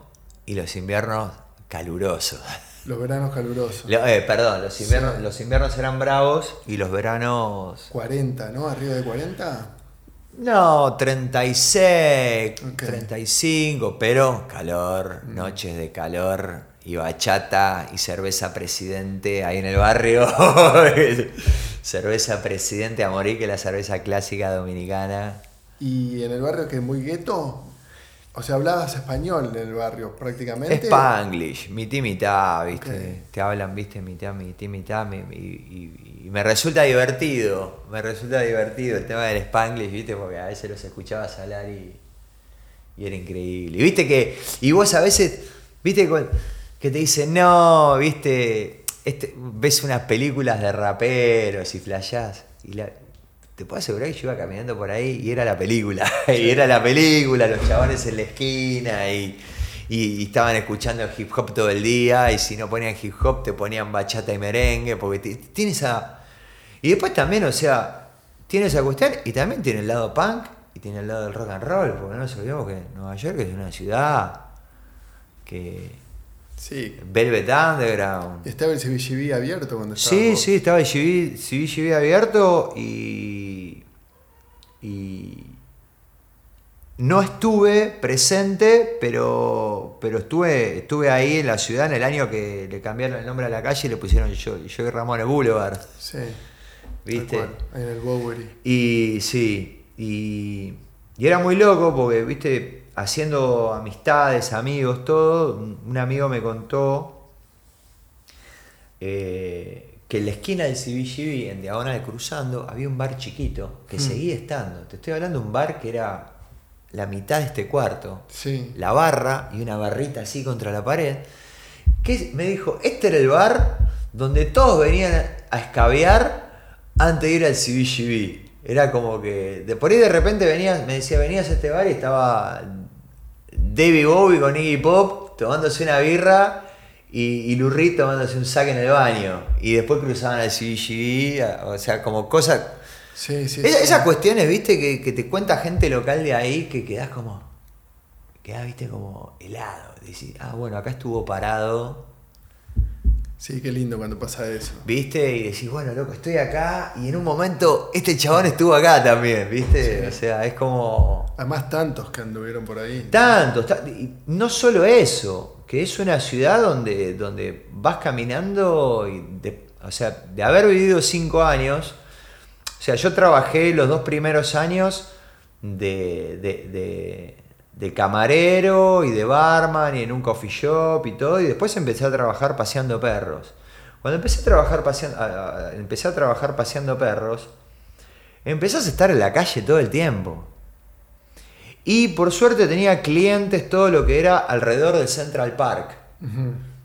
y los inviernos calurosos. Los veranos calurosos. Lo- eh, perdón, los inviernos, Sí. los inviernos eran bravos y los veranos 40, ¿no? ¿Arriba de 40? No, 36, Ok. 35, pero calor, noches de calor y bachata y cerveza presidente ahí en el barrio. <laughs> cerveza presidente a morir, que es la cerveza clásica dominicana. ¿Y en el barrio que es muy gueto? O sea, hablabas español en el barrio prácticamente. Spanglish, mitad mitad, ¿viste? Te hablan, ¿viste? Mitad, mitad, mitad. y, y, me resulta divertido, me resulta divertido el tema del Spanglish, ¿viste? Porque a veces los escuchabas hablar y, y era increíble. ¿Viste que, y vos a veces, ¿viste? Que te dicen, no, ¿viste? Este, ves unas películas de raperos y flashás. Y la, te puedo asegurar que yo iba caminando por ahí y era la película. <laughs> y era la película, los chabones en la esquina y, estaban escuchando hip hop todo el día. Y si no ponían hip hop, te ponían bachata y merengue. Porque tiene esa. Y después también, o sea, tiene esa cuestión y también tiene el lado punk y tiene el lado del rock and roll. Porque no nos olvidemos que Nueva York es una ciudad que Sí. Velvet Underground. ¿Estaba el CBGB abierto cuando estaba? Sí, sí, estaba el CBGB, abierto y, y. No estuve presente, pero, pero estuve, estuve ahí en la ciudad en el año que le cambiaron el nombre a la calle y le pusieron yo, yo y Ramón el Boulevard. Sí. ¿Viste? en el Bowery. Y sí, y, y era muy loco porque, viste, haciendo amistades, amigos, todo, un amigo me contó eh, que en la esquina del CBGB, en Diagonal Cruzando, había un bar chiquito que hmm. seguía estando. Te estoy hablando de un bar que era la mitad de este cuarto. Sí. La barra y una barrita así contra la pared. Que me dijo, este era el bar donde todos venían a escabear antes de ir al CBGB. Era como que de por ahí de repente venías, me decía, venías a este bar y estaba David Bowie con Iggy Pop tomándose una birra y, y Lurri tomándose un saque en el baño. Y después cruzaban al CBGB, o sea, como cosas. Sí, sí, Esas cuestiones, viste, que, te cuenta gente local de ahí que quedás como. quedás, viste, como helado. Decís, ah, bueno, acá estuvo parado Sí, qué lindo cuando pasa eso. ¿Viste? Y decís, bueno, loco, estoy acá y en un momento este chabón estuvo acá también, ¿viste? O sea, es como... Además tantos que anduvieron por ahí. Tantos, y no solo eso, que es una ciudad donde, donde vas caminando y, o sea, de haber vivido cinco años, o sea, yo trabajé los dos primeros años de de camarero y de barman y en un coffee shop y todo, y después empecé a trabajar paseando perros. Cuando empecé a trabajar paseando, empecé a trabajar paseando perros, empezás a estar en la calle todo el tiempo. Y por suerte tenía clientes todo lo que era alrededor del Central Park.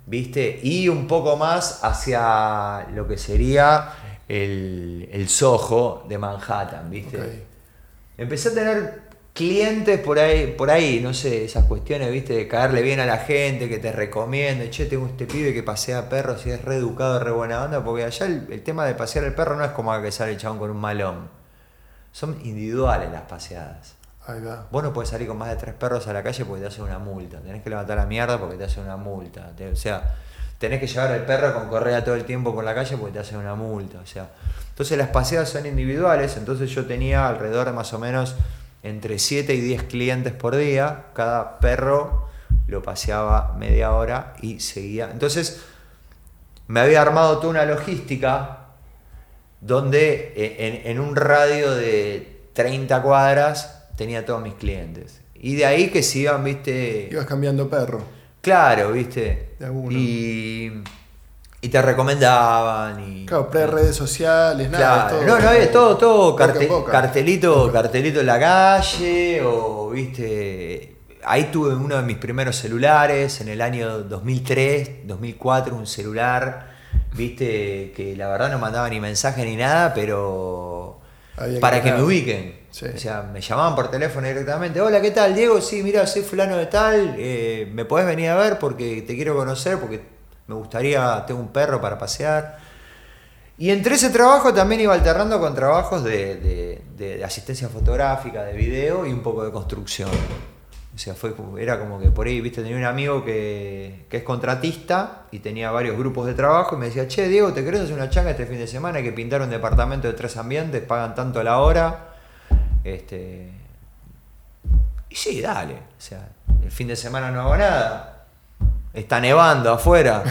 ¿Viste? Y un poco más hacia lo que sería el, el Soho de Manhattan, ¿viste? Empecé a tener clientes por ahí, por ahí, no sé, esas cuestiones, viste, de caerle bien a la gente, que te recomiende, che, tengo este pibe que pasea perros y es re educado, re buena onda, porque allá el, tema de pasear el perro no es como que sale el chabón con un malón. Son individuales las paseadas. Ahí va. Vos no podés salir con más de tres perros a la calle porque te hacen una multa. Tenés que levantar la mierda porque te hacen una multa. o sea, tenés que llevar al perro con correa todo el tiempo por la calle porque te hacen una multa. O sea, entonces las paseadas son individuales. Entonces yo tenía alrededor de más o menos entre 7 y 10 clientes por día, cada perro lo paseaba media hora y seguía. Entonces, me había armado toda una logística donde eh, en, un radio de 30 cuadras tenía todos mis clientes. Y de ahí que se iban, viste... Ibas cambiando perro. Claro, viste. De y y te recomendaban. Y, claro, pre-redes sociales, nada. Todo, no, no había todo, todo cartelito, cartelito en la calle, o viste. Ahí tuve uno de mis primeros celulares en el año 2003, 2004, un celular, viste, que la verdad no mandaba ni mensaje ni nada, pero para que me ubiquen. O sea, me llamaban por teléfono directamente. Hola, ¿qué tal, Diego? Sí, mira, soy fulano de tal. Eh, ¿Me podés venir a ver porque te quiero conocer? Porque me gustaría, tengo un perro para pasear. Y entre ese trabajo también iba alternando con trabajos de, asistencia fotográfica, de video y un poco de construcción. O sea, fue, era como que por ahí, viste, tenía un amigo que, es contratista y tenía varios grupos de trabajo y me decía, che, Diego, ¿te querés hacer una changa este fin de semana? Hay que pintar un departamento de tres ambientes, pagan tanto a la hora. Este... Y sí, dale. O sea, el fin de semana no hago nada está nevando afuera,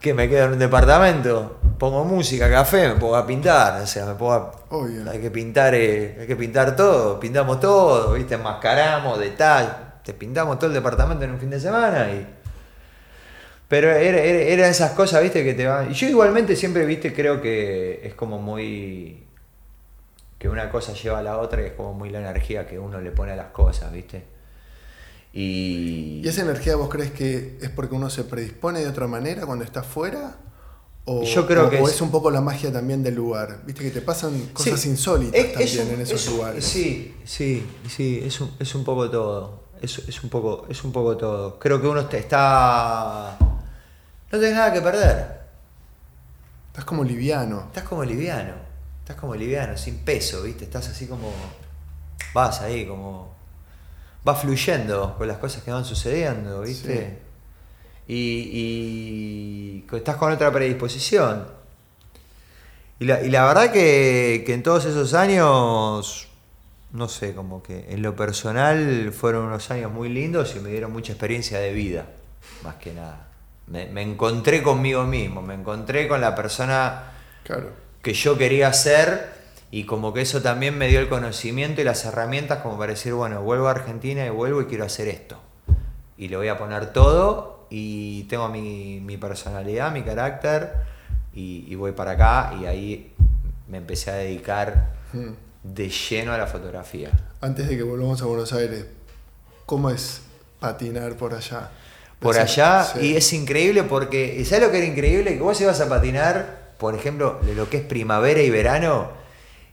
que me quedo en un departamento, pongo música, café, me pongo a pintar, o sea, me pongo a, hay que pintar, eh, hay que pintar todo, pintamos todo, viste, enmascaramos, detalle, te pintamos todo el departamento en un fin de semana y... Pero era, era- eran esas cosas, viste, que te van... Y yo igualmente siempre, viste, creo que es como muy... Que una cosa lleva a la otra y es como muy la energía que uno le pone a las cosas, viste. Y... ¿Y esa energía vos crees que es porque uno se predispone de otra manera cuando está fuera? ¿O, Yo creo o- que o es- es un poco la magia también del lugar? Viste que te pasan cosas Sí. insólitas Es- también en esos lugares. Sí, sí, sí, es un, es un poco todo. Es, es un poco, es un poco todo. Creo que uno te- está. No tenés nada que perder. Estás como liviano. Estás como liviano. Estás como liviano, sin peso, ¿viste? Estás así como. Vas ahí, como. Vas fluyendo con las cosas que van sucediendo, ¿viste? Y, y estás con otra predisposición. Y la, y la verdad que, que en todos esos años, no sé, como que en lo personal fueron unos años muy lindos y me dieron mucha experiencia de vida, más que nada. Me, me encontré conmigo mismo, me encontré con la persona Claro. que yo quería ser y como que eso también me dio el conocimiento y las herramientas como para decir, bueno, vuelvo a Argentina y vuelvo y quiero hacer esto. Y le voy a poner todo y tengo mi, mi personalidad, mi carácter y, y voy para acá y ahí me empecé a dedicar Mm. de lleno a la fotografía. Antes de que volvamos a Buenos Aires, ¿cómo es patinar por allá? Por allá sí. y es increíble porque, ¿sabes lo que era increíble? Que vos ibas a patinar, por ejemplo, de lo que es primavera y verano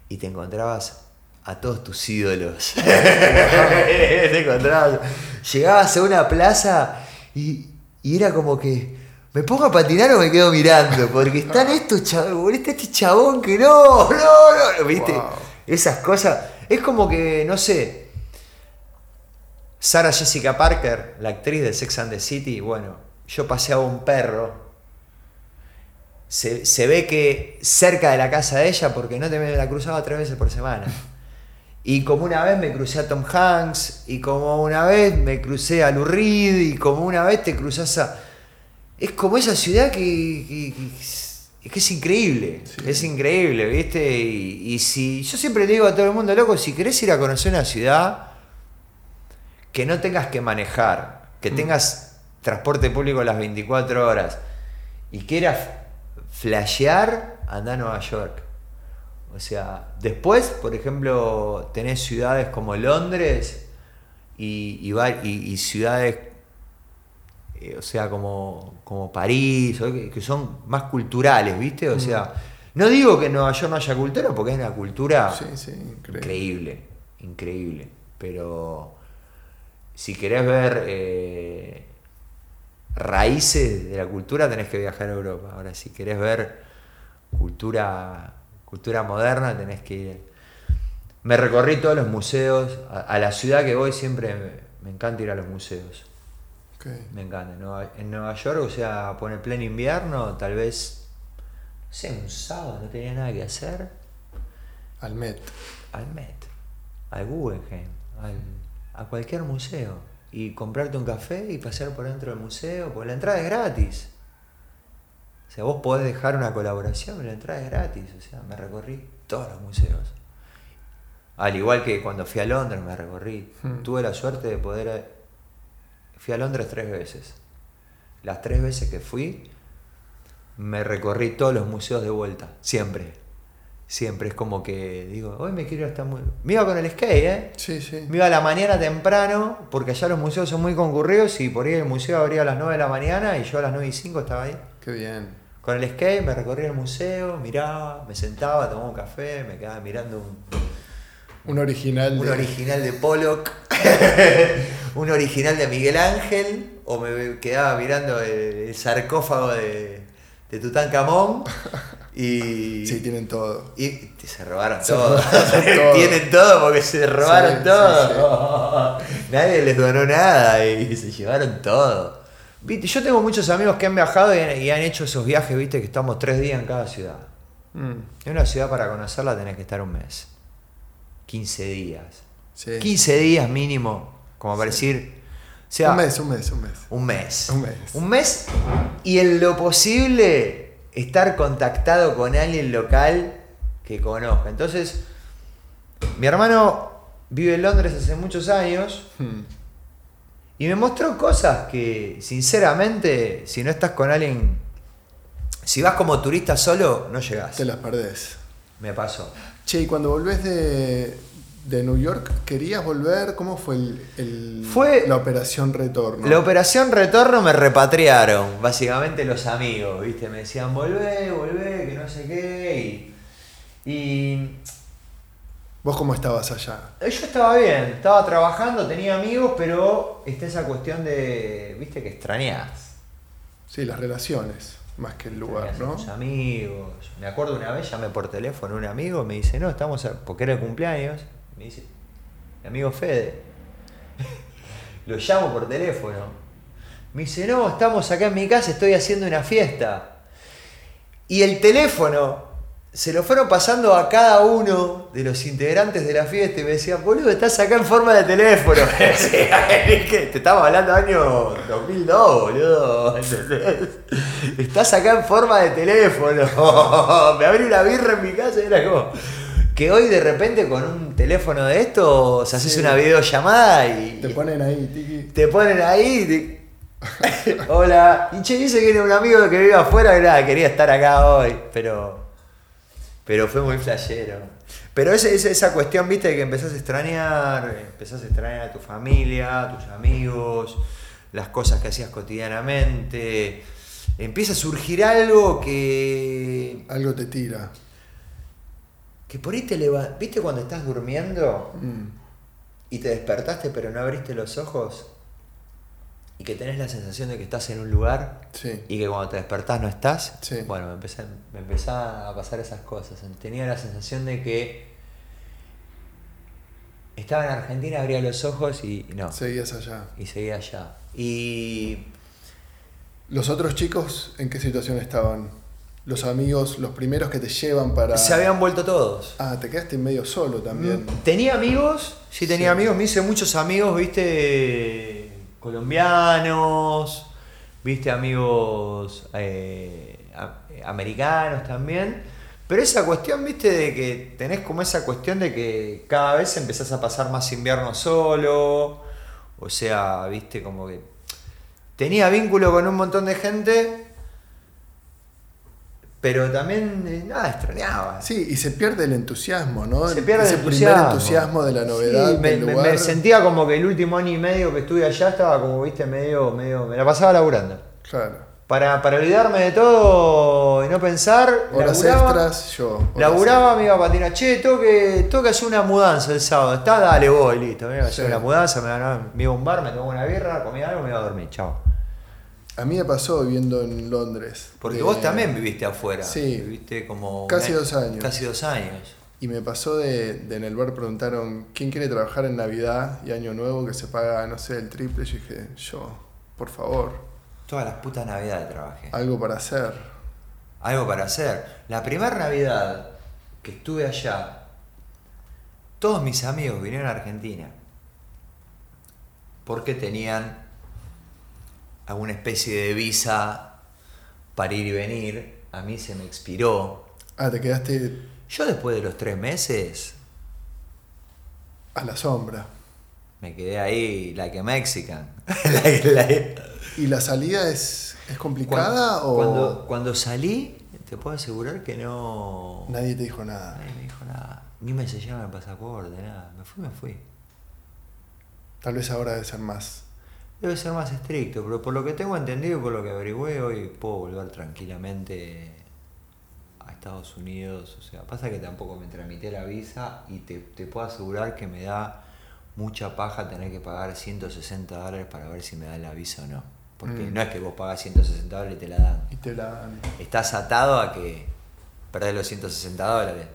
y te encontrabas a todos tus ídolos. <laughs> te encontrabas, llegabas a una plaza y, y era como que me pongo a patinar o me quedo mirando porque están estos chavos, está este chabón que no, no, no, ¿viste? Wow. Esas cosas, es como que, no sé, Sarah Jessica Parker, la actriz de Sex and the City, bueno, yo paseaba un perro. Se, se ve que cerca de la casa de ella, porque no te me la cruzaba tres veces por semana. Y como una vez me crucé a Tom Hanks, y como una vez me crucé a Lou Reed, y como una vez te cruzas a. Es como esa ciudad que, que- que es, que increíble. Sí. Es increíble, ¿viste? Y, y si. Yo siempre le digo a todo el mundo, loco, si querés ir a conocer una ciudad, que no tengas que manejar, que Mm. tengas transporte público las 24 horas y quieras flashear, anda a Nueva York. O sea, después, por ejemplo, tenés ciudades como Londres y, y, y- y ciudades, eh, o sea, como, como París, que, que son más culturales, ¿viste? O sea, no digo que en Nueva York no haya cultura, porque es una cultura Sí, sí, increíble. increíble, increíble. Pero si querés ver eh, raíces de la cultura, tenés que viajar a Europa. Ahora, si querés ver cultura, cultura moderna, tenés que ir. Me recorrí todos los museos. A, a la ciudad que voy siempre me, me encanta ir a los museos. Ok. Me encanta. En Nueva, en Nueva York, o sea, por el pleno invierno, tal vez, no sé, un sábado no tenía nada que hacer Al Met. al Met, al Guggenheim, al- a cualquier museo y comprarte un café y pasear por dentro del museo, porque la entrada es gratis. O sea, vos podés dejar una colaboración, la entrada es gratis. O sea, me recorrí todos los museos. Al igual que cuando fui a Londres me recorrí. Hmm. Tuve la suerte de poder... Fui a Londres tres veces. Las tres veces que fui, me recorrí todos los museos de vuelta. Siempre. Siempre es como que digo, hoy me quiero estar muy... Me iba con el skate, ¿eh? Sí, sí. Me iba a la mañana temprano, porque allá los museos son muy concurridos y por ahí el museo abría a las 9 de la mañana y yo a las 9 y 5 estaba ahí. Qué bien. Con el skate me recorría el museo, miraba, me sentaba, tomaba un café, me quedaba mirando un, Un original un de. original de Pollock, <laughs> un original de Miguel Ángel, o me quedaba mirando el, el sarcófago de, de Tutankamón <laughs> y, Sí, tienen todo. y se robaron Se todo. robaron <laughs> todo. Tienen todo porque se robaron Sí, todo. <laughs> Nadie les donó nada y se llevaron todo. Viste, yo tengo muchos amigos que han viajado y han, y han hecho esos viajes, viste, que estamos tres días en cada ciudad. Mm, En una ciudad para conocerla tenés que estar un mes. 15 días. sí. 15 días mínimo, como para decir. O sea, un mes, un mes, un mes. un mes. Un mes. Un mes y en lo posible estar contactado con alguien local que conozca. Entonces, mi hermano vive en Londres hace muchos años Mm, Y me mostró cosas que, sinceramente, si no estás con alguien, si vas como turista solo, no llegás. Te las perdés. Me pasó. Che, y cuando volvés de, de New York, ¿querías volver? ¿Cómo fue, el, el- Fue- la operación retorno? La operación retorno me repatriaron, básicamente los amigos, ¿viste? Me decían, volvé, volvé, que no sé qué. Y, y ¿Vos cómo estabas allá? yo estaba bien, estaba trabajando, tenía amigos, pero está esa cuestión de, ¿viste? Que extrañás. Sí, las relaciones, más que el lugar, ¿no? amigos. Me acuerdo una vez, llamé por teléfono a un amigo, me dice, no, estamos, a- porque era el cumpleaños, me dice, mi amigo Fede. <laughs> Lo llamo por teléfono. Me dice, no, estamos acá en mi casa, estoy haciendo una fiesta. Y el teléfono se lo fueron pasando a cada uno de los integrantes de la fiesta y me decían, boludo, estás acá en forma de teléfono. <laughs> Me decía, <laughs> "Es que te estamos hablando año 2002, boludo. Estás acá en forma de teléfono. Me abrí una birra en mi casa y era como... Que hoy de repente con un teléfono de estos haces Sí. una videollamada y Te ponen ahí, tiki. te ponen ahí. te- <laughs> Hola. Y che, dice que era un amigo que vive afuera que nada, quería estar acá hoy. Pero. Pero fue muy flashero. Pero ese- esa cuestión, viste, de que empezás a extrañar, empezás a extrañar a tu familia, a tus amigos, las cosas que hacías cotidianamente. Empieza a surgir algo que. Algo te tira. Que por ahí te levantas. ¿Viste cuando estás durmiendo? Mm. y te despertaste pero no abriste los ojos y que tenés la sensación de que estás en un lugar Sí. y que cuando te despertás no estás, Sí. bueno, me, empecé, me empezaban a pasar esas cosas. Tenía la sensación de que estaba en Argentina, abría los ojos y no, Seguías allá. y seguía allá. Y ¿Los otros chicos en qué situación estaban? Los amigos, los primeros que te llevan para... se habían vuelto todos. Ah, te quedaste medio solo también. Tenía amigos, sí tenía Sí. amigos, me hice muchos amigos, viste, colombianos, viste, amigos eh, americanos también. Pero esa cuestión, viste, de que tenés como esa cuestión de que cada vez empezás a pasar más invierno solo. O sea, viste, como que tenía vínculo con un montón de gente, pero también, eh, nada, extrañaba. Sí, y se pierde el entusiasmo, ¿no? Se pierde Ese el primer entusiasmo. entusiasmo de la novedad Sí, me, del me- lugar. me sentía como que el último año y medio que estuve allá estaba como, viste, medio, medio, me la pasaba laburando. Claro. Para, para olvidarme de todo y no pensar, Horas laburaba, extras, yo. horas laburaba, me iba a patinar, che, tengo que, tengo que hacer una mudanza el sábado, está, dale voy, listo, me iba a hacer Sí. una mudanza, me, iba- me iba a un bar, me tomaba una birra, comía algo, me iba a dormir, chao. A mí me pasó viviendo en Londres. Porque de- vos también viviste afuera, Sí. viviste como... Casi dos años. Casi dos años. Y me pasó de, de en el bar preguntaron quién quiere trabajar en Navidad y Año Nuevo que se paga, no sé, el triple. Yo dije, yo, por favor, Todas las putas navidades trabajé. algo para hacer. algo para hacer. La primera Navidad que estuve allá, todos mis amigos vinieron a Argentina porque tenían alguna especie de visa para ir y venir. A mí se me expiró. Ah, te quedaste Yo después de los tres meses a la sombra. me quedé ahí like a Mexican. <laughs> <laughs> Like- like- ¿Y la salida es, es complicada Cuando, o cuando, cuando salí, te puedo asegurar que no... nadie te dijo nada? Nadie me dijo nada. Ni me sellaron el pasaporte, nada. Me fui, me fui. Tal vez ahora debe ser más. Debe ser más estricto, pero por lo que tengo entendido y por lo que averigüé, hoy puedo volver tranquilamente a Estados Unidos. O sea, pasa que tampoco me tramité la visa y te, te puedo asegurar que me da mucha paja tener que pagar 160 dólares para ver si me dan la visa o no. Porque Mm. no es que vos pagás 160 dólares y te la dan. Y te la dan. Estás atado a que perdés los 160 dólares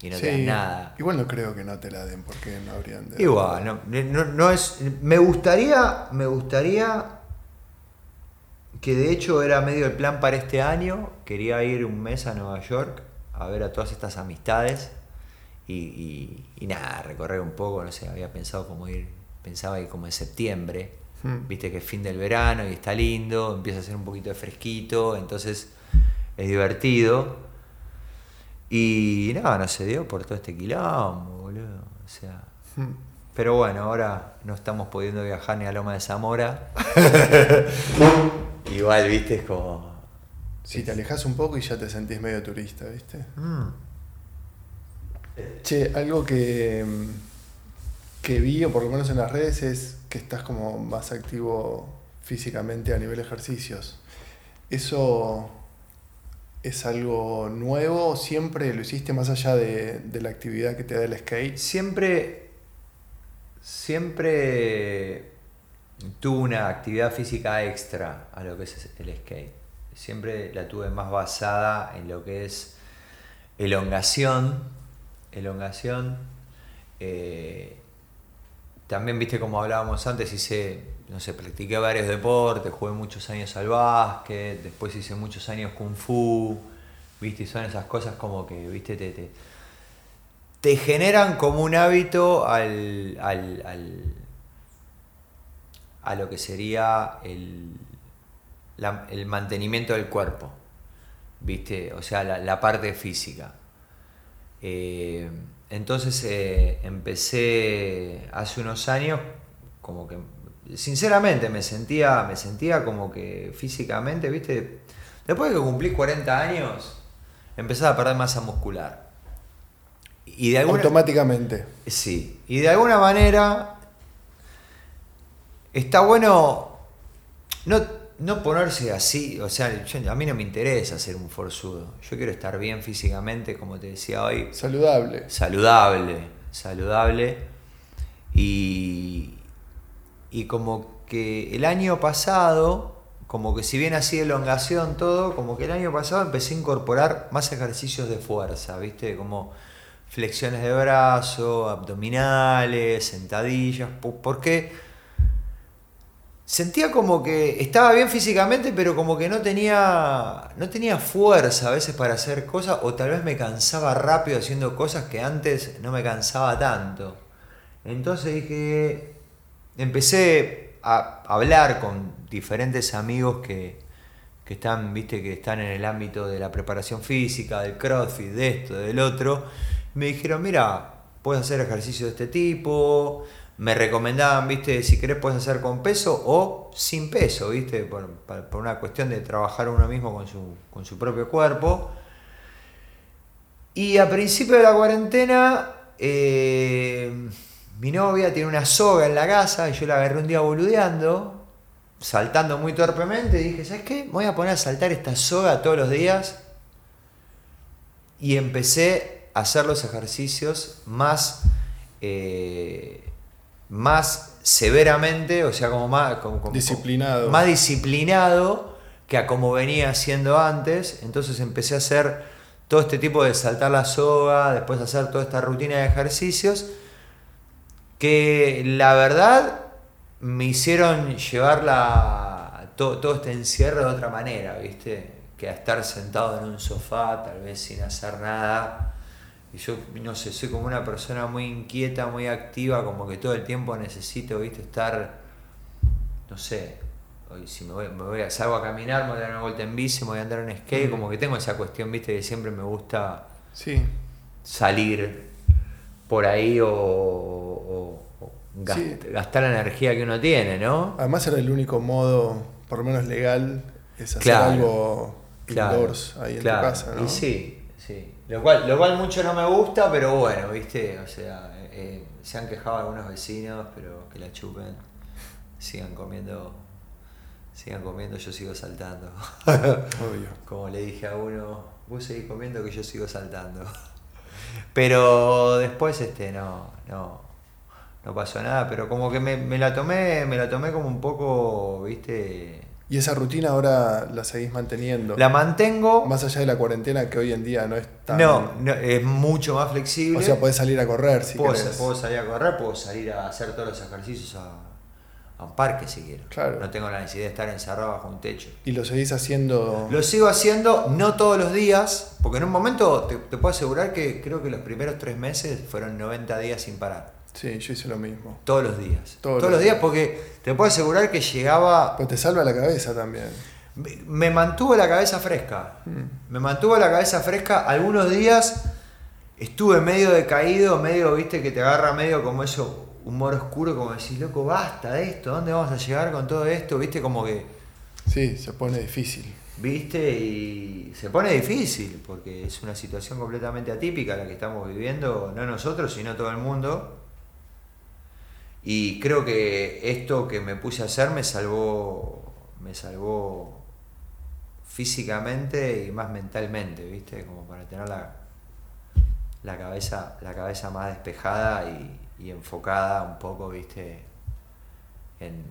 y no te dan Sí, nada. Igual no creo que no te la den porque no habrían de. Igual, no, no, no es. Me gustaría. Me gustaría. Que de hecho era medio el plan para este año. Quería ir un mes a Nueva York a ver a todas estas amistades. Y, y- y nada, recorrer un poco, no sé, había pensado como ir. Pensaba ir como en septiembre. Hmm. Viste que es fin del verano y está lindo, empieza a hacer un poquito de fresquito, entonces es divertido. Y nada, no se dio por todo este quilombo, boludo. O sea, Hmm. Pero bueno, ahora no estamos pudiendo viajar ni a Loma de Zamora. <laughs> Igual, viste, es como. Si te alejas un poco y ya te sentís medio turista, ¿viste? mm, Che, algo que, que vi, o por lo menos en las redes, es que estás como más activo físicamente a nivel ejercicios. ¿Eso es algo nuevo? ¿Siempre lo hiciste más allá de, de la actividad que te da el skate? Siempre. Siempre tuve una actividad física extra a lo que es el skate. Siempre la tuve más basada en lo que es elongación. Elongación. eh, también, viste, como hablábamos antes, hice, no sé, practiqué varios deportes, jugué muchos años al básquet, después hice muchos años kung fu, viste, y son esas cosas como que, viste, te, te, te generan como un hábito al, al, al- a lo que sería el, la- el mantenimiento del cuerpo, ¿viste? O sea, la, la parte física. Eh, entonces eh, empecé hace unos años como que, sinceramente, me sentía, me sentía como que físicamente, ¿viste? Después de que cumplí 40 años, empezaba a perder masa muscular. Y de alguna, Automáticamente. Sí, y de alguna manera está bueno no, no ponerse así, o sea, yo- a mí no me interesa ser un forzudo, yo quiero estar bien físicamente, como te decía hoy, Saludable. saludable, saludable, y, y como que el año pasado, como que si bien así elongación todo, como que el año pasado empecé a incorporar más ejercicios de fuerza, ¿viste? Como flexiones de brazo, abdominales, sentadillas, po- porque sentía como que estaba bien físicamente, pero como que no tenía, no tenía fuerza a veces para hacer cosas, o tal vez me cansaba rápido haciendo cosas que antes no me cansaba tanto. Entonces dije, empecé a hablar con diferentes amigos que, que están, viste, que están en el ámbito de la preparación física, del crossfit, de esto, del otro. Me dijeron, mira, puedes hacer ejercicio de este tipo. Me recomendaban, viste, si querés puedes hacer con peso o sin peso, viste, por, por- una cuestión de trabajar uno mismo con su, con su propio cuerpo. Y a principio de la cuarentena, eh, mi novia tiene una soga en la casa y yo la agarré un día boludeando, saltando muy torpemente. Y dije, ¿sabes qué? Me voy a poner a saltar esta soga todos los días. Y empecé a hacer los ejercicios más, eh, más severamente, o sea, como más como- como- Disciplinado. más disciplinado que a como venía haciendo antes. Entonces empecé a hacer todo este tipo de saltar la soga, después hacer toda esta rutina de ejercicios que la verdad me hicieron llevar la, to- todo este encierro de otra manera, ¿viste? Que a estar sentado en un sofá, tal vez sin hacer nada. Y yo, no sé, soy como una persona muy inquieta, muy activa, como que todo el tiempo necesito, ¿viste? Estar, no sé, hoy si me voy, me voy a, salgo a caminar, me voy a dar una vuelta en bici, me voy a andar en skate, Mm. como que tengo esa cuestión, ¿viste? Que siempre me gusta Sí. salir por ahí o, o- o gast- Sí. gastar la energía que uno tiene, ¿no? Además era el único modo, por lo menos legal, es hacer Claro. algo Claro, indoors ahí en claro. tu casa, ¿no? Y sí, sí. Lo cual, lo cual mucho no me gusta, pero bueno, ¿viste? O sea, eh, se han quejado algunos vecinos, pero que la chupen. Sigan comiendo, sigan comiendo, yo sigo saltando. Obvio. <laughs> Como le dije a uno, vos seguís comiendo que yo sigo saltando. Pero después este no, no, no pasó nada, pero como que me, me la tomé, me la tomé como un poco, viste. Y esa rutina ahora la seguís manteniendo. La mantengo. Más allá de la cuarentena que hoy en día no es tan... No, no, es mucho más flexible. O sea, podés salir a correr si puedo, querés. puedo salir a correr, puedo salir a hacer todos los ejercicios a, a un parque si quiero. Claro. No tengo la necesidad de estar encerrado bajo un techo. Y lo seguís haciendo... Lo sigo haciendo, no todos los días, porque en un momento te, te puedo asegurar que creo que los primeros tres meses fueron 90 días sin parar. Sí, yo hice lo mismo. Todos los días. Todos Todos, los días días. porque te puedo asegurar que llegaba... Pues te salva la cabeza también. Me- Me mantuvo la cabeza fresca. Mm. Me mantuvo la cabeza fresca. Algunos días estuve medio decaído, medio, viste, que te agarra medio como eso, humor oscuro, como decís, loco, basta de esto, ¿dónde vamos a llegar con todo esto? ¿Viste? Como que. Sí, se pone difícil. ¿Viste? Y se pone difícil, porque es una situación completamente atípica la que estamos viviendo, no nosotros, sino todo el mundo. Y creo que esto que me puse a hacer me salvó, me salvó físicamente y más mentalmente, ¿viste? Como para tener la, la cabeza, la cabeza más despejada y, y enfocada un poco, ¿viste? En,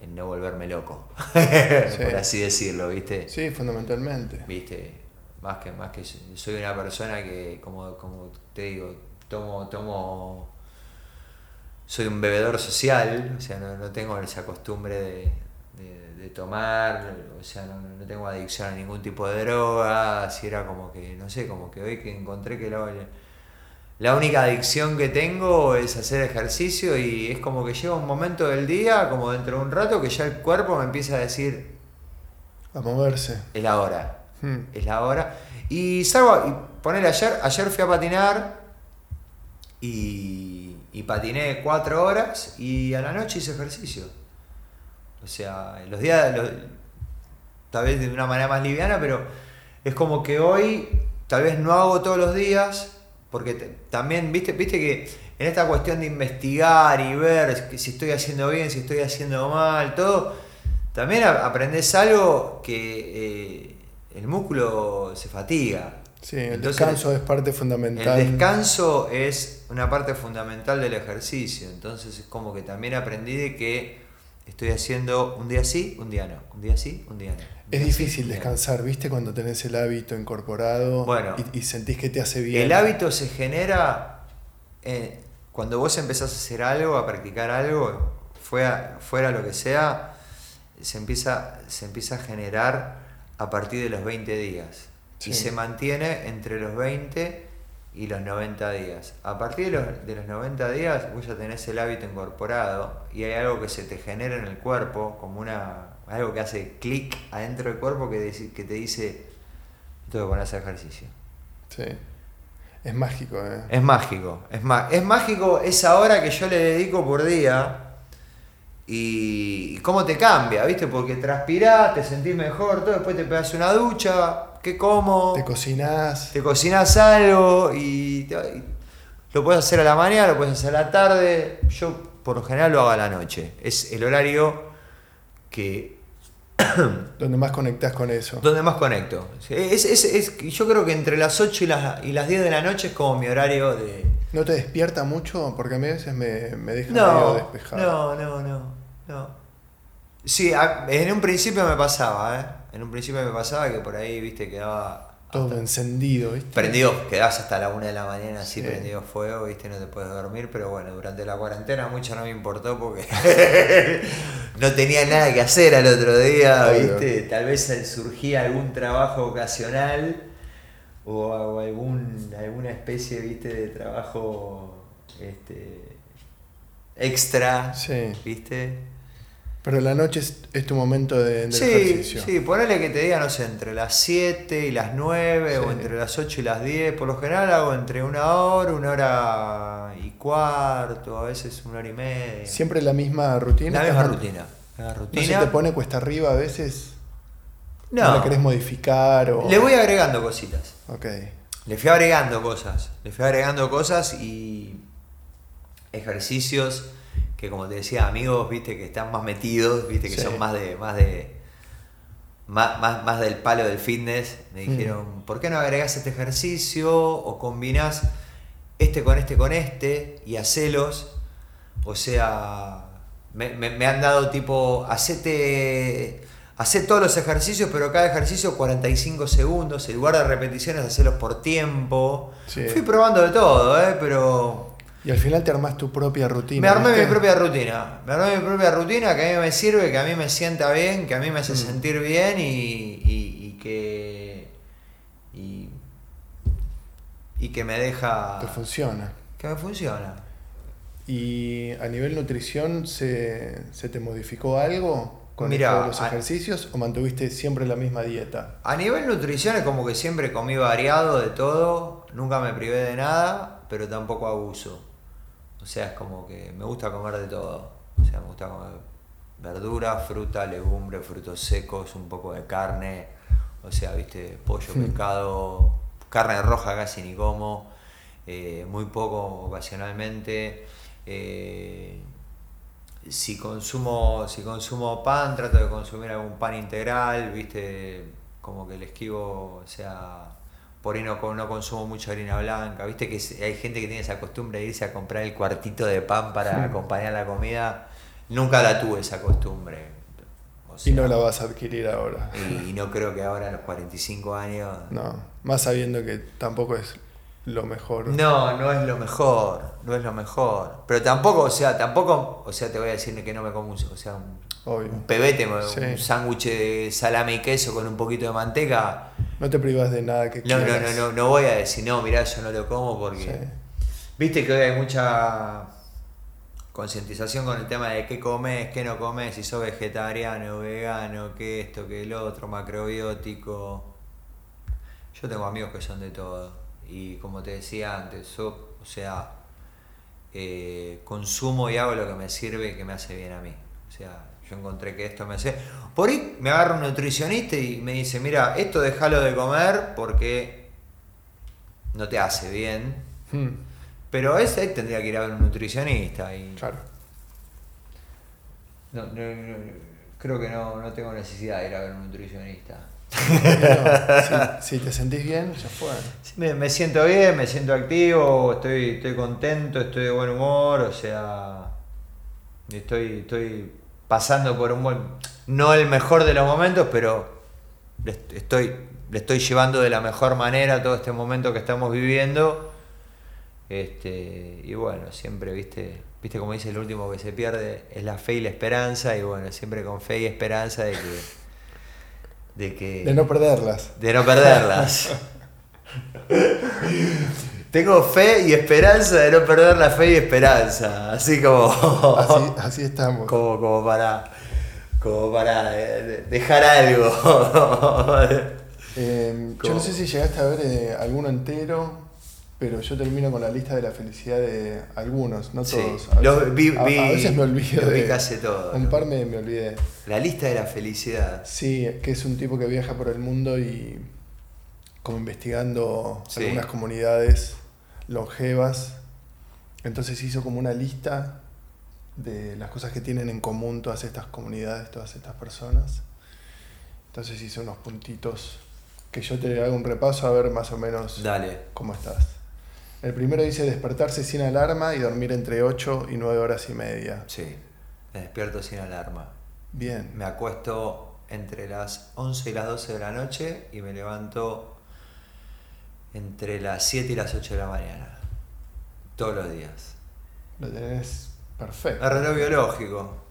en, no volverme loco, <laughs> por así decirlo, ¿viste? Sí, fundamentalmente. ¿Viste? Más que, más que soy una persona que, como, como te digo, tomo, tomo, soy un bebedor social, o sea, no, tengo esa costumbre de, de, tomar, o sea, no, no, tengo adicción a ningún tipo de droga, así era como que, no sé, como que hoy que encontré que lo la única adicción que tengo es hacer ejercicio y es como que llega un momento del día, como dentro de un rato, que ya el cuerpo me empieza a decir... A moverse. Es la hora. Hmm. Es la hora. Y salgo, y poner ayer, ayer fui a patinar y, y patiné cuatro horas y a la noche hice ejercicio. O sea, los días, tal vez de una manera más liviana, pero es como que hoy tal vez no hago todos los días, porque también, viste, viste que en esta cuestión de investigar y ver si estoy haciendo bien, si estoy haciendo mal, todo, también aprendes algo que eh, el músculo se fatiga. Sí, el descanso es parte fundamental. El descanso es una parte fundamental del ejercicio. Entonces es como que también aprendí de que estoy haciendo un día sí, un día no. Un día sí, un día no. Es difícil descansar, ¿viste? Cuando tenés el hábito incorporado y, sentís que te hace bien. El hábito se genera eh, cuando vos empezás a hacer algo, a practicar algo, fuera, fuera lo que sea, se empieza, se empieza a generar a partir de los 20 días. Y se mantiene entre los 20 y los 90 días. A partir de los, de los 90 días vos ya tenés el hábito incorporado y hay algo que se te genera en el cuerpo, como una algo que hace clic adentro del cuerpo que, que te dice, tengo que poner a hacer ejercicio. Sí. Es mágico, ¿eh? Es mágico. Es, es mágico esa hora que yo le dedico por día. Y, cómo te cambia, ¿viste? Porque transpirás, te sentís mejor, todo, después te pegas una ducha, ¿qué como? Te cocinás. Te cocinás algo y, y, lo puedes hacer a la mañana, lo puedes hacer a la tarde. Yo por lo general lo hago a la noche. Es el horario que <coughs> donde más conectas con eso. Donde más conecto. Es, es, es, yo creo que entre las 8 y las, y las 10 de la noche es como mi horario de... ¿No te despierta mucho? Porque a mí a veces me, me deja medio despejado. No, no, no, no. Sí, en un principio me pasaba, ¿eh? En un principio me pasaba que por ahí, viste, quedaba todo encendido, ¿viste? Prendido, quedás hasta la una de la mañana así prendido fuego, ¿viste? No te puedes dormir, pero bueno, durante la cuarentena mucho no me importó porque <laughs> no tenía nada que hacer al otro día, ¿viste? Tal vez surgía algún trabajo ocasional o, algún, alguna especie, ¿viste? De trabajo este, extra, ¿viste? Pero la noche es, tu momento de, sí, ejercicio. Sí, ponele que te diga, no sé, entre las 7 y las 9 o entre las 8 y las 10. Por lo general hago entre una hora, una hora y cuarto, a veces una hora y media. ¿Siempre la misma rutina? La misma rutina. La rutina. ¿No se te pone cuesta arriba a veces? No. ¿No la querés modificar? O... Le voy agregando cositas. Ok. Le fui agregando cosas. Le fui agregando cosas y ejercicios que como te decía, amigos, viste, que están más metidos, viste, que son más de, más de. Más, más, del palo del fitness, me mm. dijeron, ¿por qué no agregas este ejercicio? O combinás este con este con este y hacelos. O sea, me, han dado tipo, hacete. Hacé todos los ejercicios, pero cada ejercicio 45 segundos. En lugar de repeticiones, hacerlos por tiempo. Fui probando de todo, ¿eh? pero y al final te armás tu propia rutina. Me armé mi propia rutina. Me armé mi propia rutina que a mí me sirve, que a mí me sienta bien, que a mí me hace mm. sentir bien y, que. Y, que me deja. Que funciona. Que me funciona. ¿Y a nivel nutrición se, te modificó algo con los ejercicios o mantuviste siempre la misma dieta? A nivel nutrición es como que siempre comí variado de todo, nunca me privé de nada, pero tampoco abuso. O sea, es como que me gusta comer de todo. O sea, me gusta comer verdura, fruta, legumbre, frutos secos, un poco de carne. O sea, viste, pollo, pescado, carne roja casi ni como. Eh, muy poco ocasionalmente. Eh, si consumo, si consumo pan, trato de consumir algún pan integral, viste, como que le esquivo, o sea, por ahí no, no consumo mucha harina blanca, viste que hay gente que tiene esa costumbre de irse a comprar el cuartito de pan para acompañar la comida, nunca la tuve esa costumbre. y no la vas a adquirir ahora. Y, y no creo que ahora a los 45 años... No, más sabiendo que tampoco es lo mejor. No, no es lo mejor, no es lo mejor. Pero tampoco, o sea, tampoco, o sea, te voy a decir que no me como un, o sea, un, pebete, un sándwich de salame y queso con un poquito de manteca. No te privas de nada que no, No, no, no, no voy a decir, no, mirá, yo no lo como porque... Viste que hoy hay mucha concientización con el tema de qué comes, qué no comes, si sos vegetariano, vegano, qué esto, qué el otro, macrobiótico. Yo tengo amigos que son de todo y como te decía antes, yo, o sea, eh, consumo y hago lo que me sirve y que me hace bien a mí. O sea, yo encontré que esto me hace... Por ahí me agarra un nutricionista y me dice, mira, esto déjalo de comer porque no te hace bien. Hmm. Pero ese tendría que ir a ver un nutricionista. Y... Claro. creo que no, no tengo necesidad de ir a ver un nutricionista si, te sentís bien, ya fue. me, siento bien, me siento activo, estoy, estoy contento, estoy de buen humor, o sea, estoy, estoy pasando por un buen, no el mejor de los momentos, pero estoy, le estoy llevando de la mejor manera todo este momento que estamos viviendo. Este, y bueno, siempre, viste, viste como dice el último que se pierde, es la fe y la esperanza, y bueno, siempre con fe y esperanza de que de que... De no perderlas. De no perderlas. <laughs> Tengo fe y esperanza de no perder la fe y esperanza. Así como... Así, <laughs> estamos. Como, como para... Como para eh, dejar algo. <laughs> Eh, yo no sé si llegaste a ver eh, alguno entero pero yo termino con la lista de la felicidad de algunos, no todos. A veces, me olvido. de, casi todo. Un par me, me, olvidé. La lista de la felicidad. Sí, que es un tipo que viaja por el mundo y como investigando algunas comunidades longevas. Entonces hizo como una lista de las cosas que tienen en común todas estas comunidades, todas estas personas. Entonces hice unos puntitos que yo te hago un repaso a ver más o menos Dale. cómo estás. El primero dice despertarse sin alarma y dormir entre 8 y 9 horas y media. Sí, me despierto sin alarma. Bien. Me acuesto entre las 11 y las 12 de la noche y me levanto entre las 7 y las 8 de la mañana. Todos los días. Lo tenés perfecto. El reloj biológico.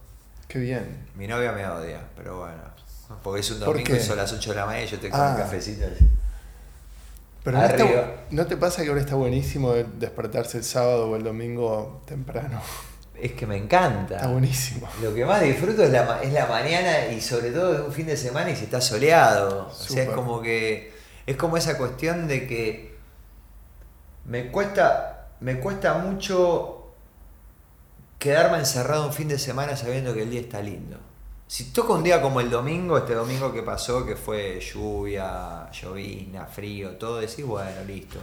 Qué bien. Mi novia me odia, pero bueno. Porque es un domingo y son las 8 de la mañana y yo tengo un ah. cafecito así. Pero no, te pasa que ahora está buenísimo despertarse el sábado o el domingo temprano? Es que me encanta. Está buenísimo. Lo que más disfruto es la, es la mañana y sobre todo de un fin de semana y si está soleado. O sea, es como que. Es como esa cuestión de que me cuesta. Me cuesta mucho quedarme encerrado un fin de semana sabiendo que el día está lindo. Si toca un día como el domingo, este domingo que pasó, que fue lluvia, llovina, frío, todo, decís, bueno, listo.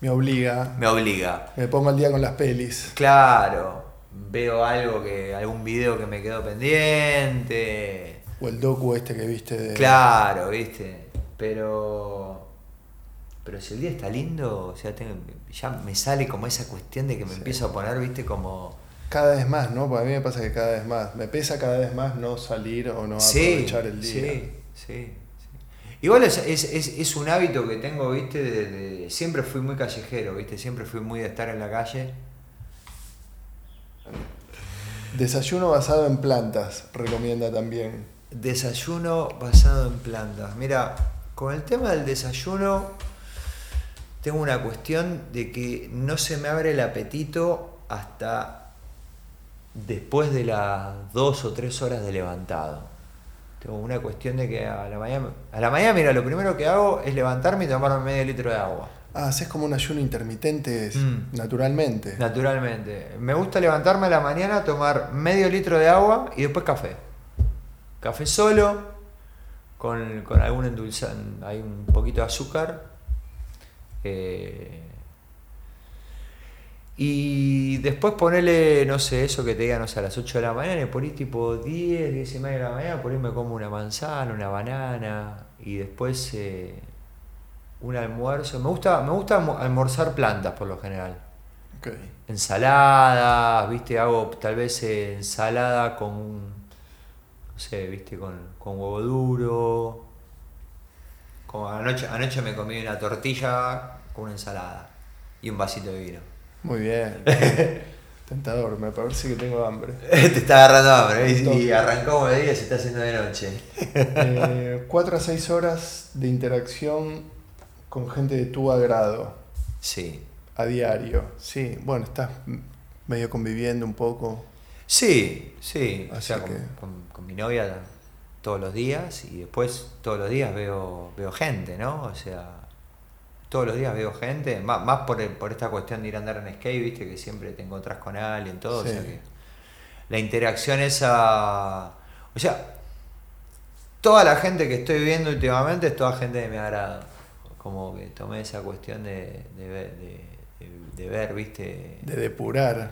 Me obliga. Me obliga. Me pongo al día con las pelis. Claro. Veo algo que. algún video que me quedó pendiente. O el docu este que viste de. Claro, viste. Pero. Pero si el día está lindo, o sea, ya me sale como esa cuestión de que me empiezo a poner, viste, como cada vez más, ¿no? Porque a mí me pasa que cada vez más. Me pesa cada vez más no salir o no aprovechar el día. Sí, sí. Igual es, un hábito que tengo, ¿viste? De, siempre fui muy callejero, ¿viste? Siempre fui muy de estar en la calle. Desayuno basado en plantas, recomienda también. Desayuno basado en plantas. Mira, con el tema del desayuno tengo una cuestión de que no se me abre el apetito hasta después de las dos o tres horas de levantado. Tengo una cuestión de que a la mañana, a la mañana, mira, lo primero que hago es levantarme y tomarme medio litro de agua. Ah, haces como un ayuno intermitente Mm. naturalmente. Naturalmente. Me gusta levantarme a la mañana, tomar medio litro de agua y después café. Café solo, con, con algún endulzante, hay un poquito de azúcar. eh, y después ponerle, no sé, eso que te diga, no sé, a las 8 de la mañana, y por ahí tipo 10, 10 y media de la mañana, por ahí me como una manzana, una banana, y después eh, un almuerzo. Me gusta, me gusta almo- almorzar plantas por lo general Ok. ensaladas, viste, hago tal vez eh, ensalada con, no sé, viste, con, con huevo duro. Como anoche, anoche me comí una tortilla con una ensalada y un vasito de vino. Muy bien. <laughs> Tentador, me parece que tengo hambre. <laughs> Te está agarrando hambre ¿eh? y, Todo. y arrancó de día y se está haciendo de noche. Eh, cuatro a seis horas de interacción con gente de tu agrado Sí. a diario. Sí, bueno, estás medio conviviendo un poco. Sí, sí. O sea, con- con mi novia todos los días y después todos los días veo, veo gente, ¿no? O sea, todos los días veo gente, más, más por, el- por esta cuestión de ir a andar en skate, viste, que siempre te encontrás con alguien, todo. O sea Sí. que la interacción esa. O sea, toda la gente que estoy viendo últimamente es toda gente de mi agrado. Como que tomé esa cuestión de, de- de- de ver, viste. De depurar.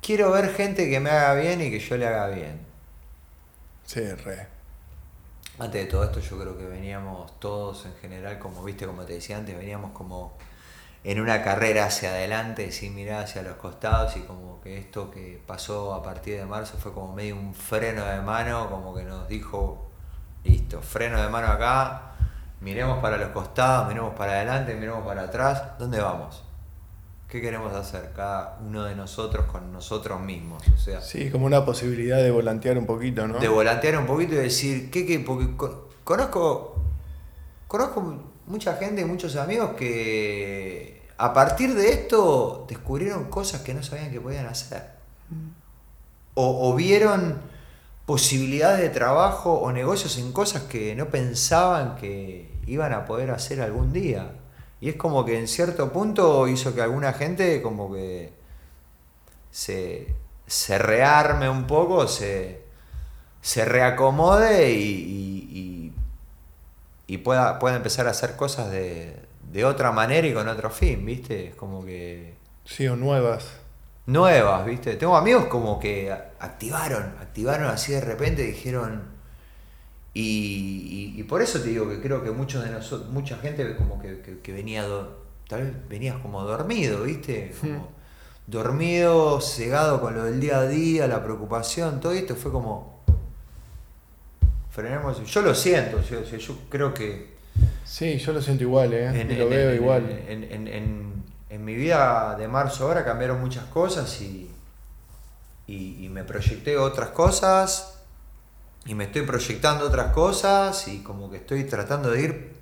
Quiero ver gente que me haga bien y que yo le haga bien. Sí, re. Antes de todo esto yo creo que veníamos todos en general, como viste, como te decía antes, veníamos como en una carrera hacia adelante, sin mirar hacia los costados y como que esto que pasó a partir de marzo fue como medio un freno de mano, como que nos dijo, listo, freno de mano acá, miremos para los costados, miremos para adelante, miremos para atrás, ¿dónde vamos? ¿Qué queremos hacer cada uno de nosotros con nosotros mismos? O sea, Sí, como una posibilidad de volantear un poquito, ¿no? de volantear un poquito y decir, ¿qué, qué? Porque con- conozco, conozco mucha gente, muchos amigos que a partir de esto descubrieron cosas que no sabían que podían hacer. O, o vieron posibilidades de trabajo o negocios en cosas que no pensaban que iban a poder hacer algún día. Y es como que en cierto punto hizo que alguna gente como que se, se rearme un poco, se, se reacomode y, y- y- y pueda, pueda empezar a hacer cosas de, de otra manera y con otro fin, ¿viste? Es como que Sí, o nuevas. nuevas, ¿viste? Tengo amigos como que activaron, activaron así de repente, dijeron... Y, y- y por eso te digo que creo que muchos de nosotros, mucha gente como que, que- que venía, do- tal vez venías como dormido, ¿viste? Como dormido, cegado con lo del día a día, la preocupación, todo esto fue como... Frenemos, yo lo siento, yo, yo- creo que Sí, yo lo siento igual, ¿eh? en, y lo en- veo en- igual. En, en- en- en mi vida de marzo ahora cambiaron muchas cosas y, y, y me proyecté otras cosas y me estoy proyectando otras cosas y como que estoy tratando de ir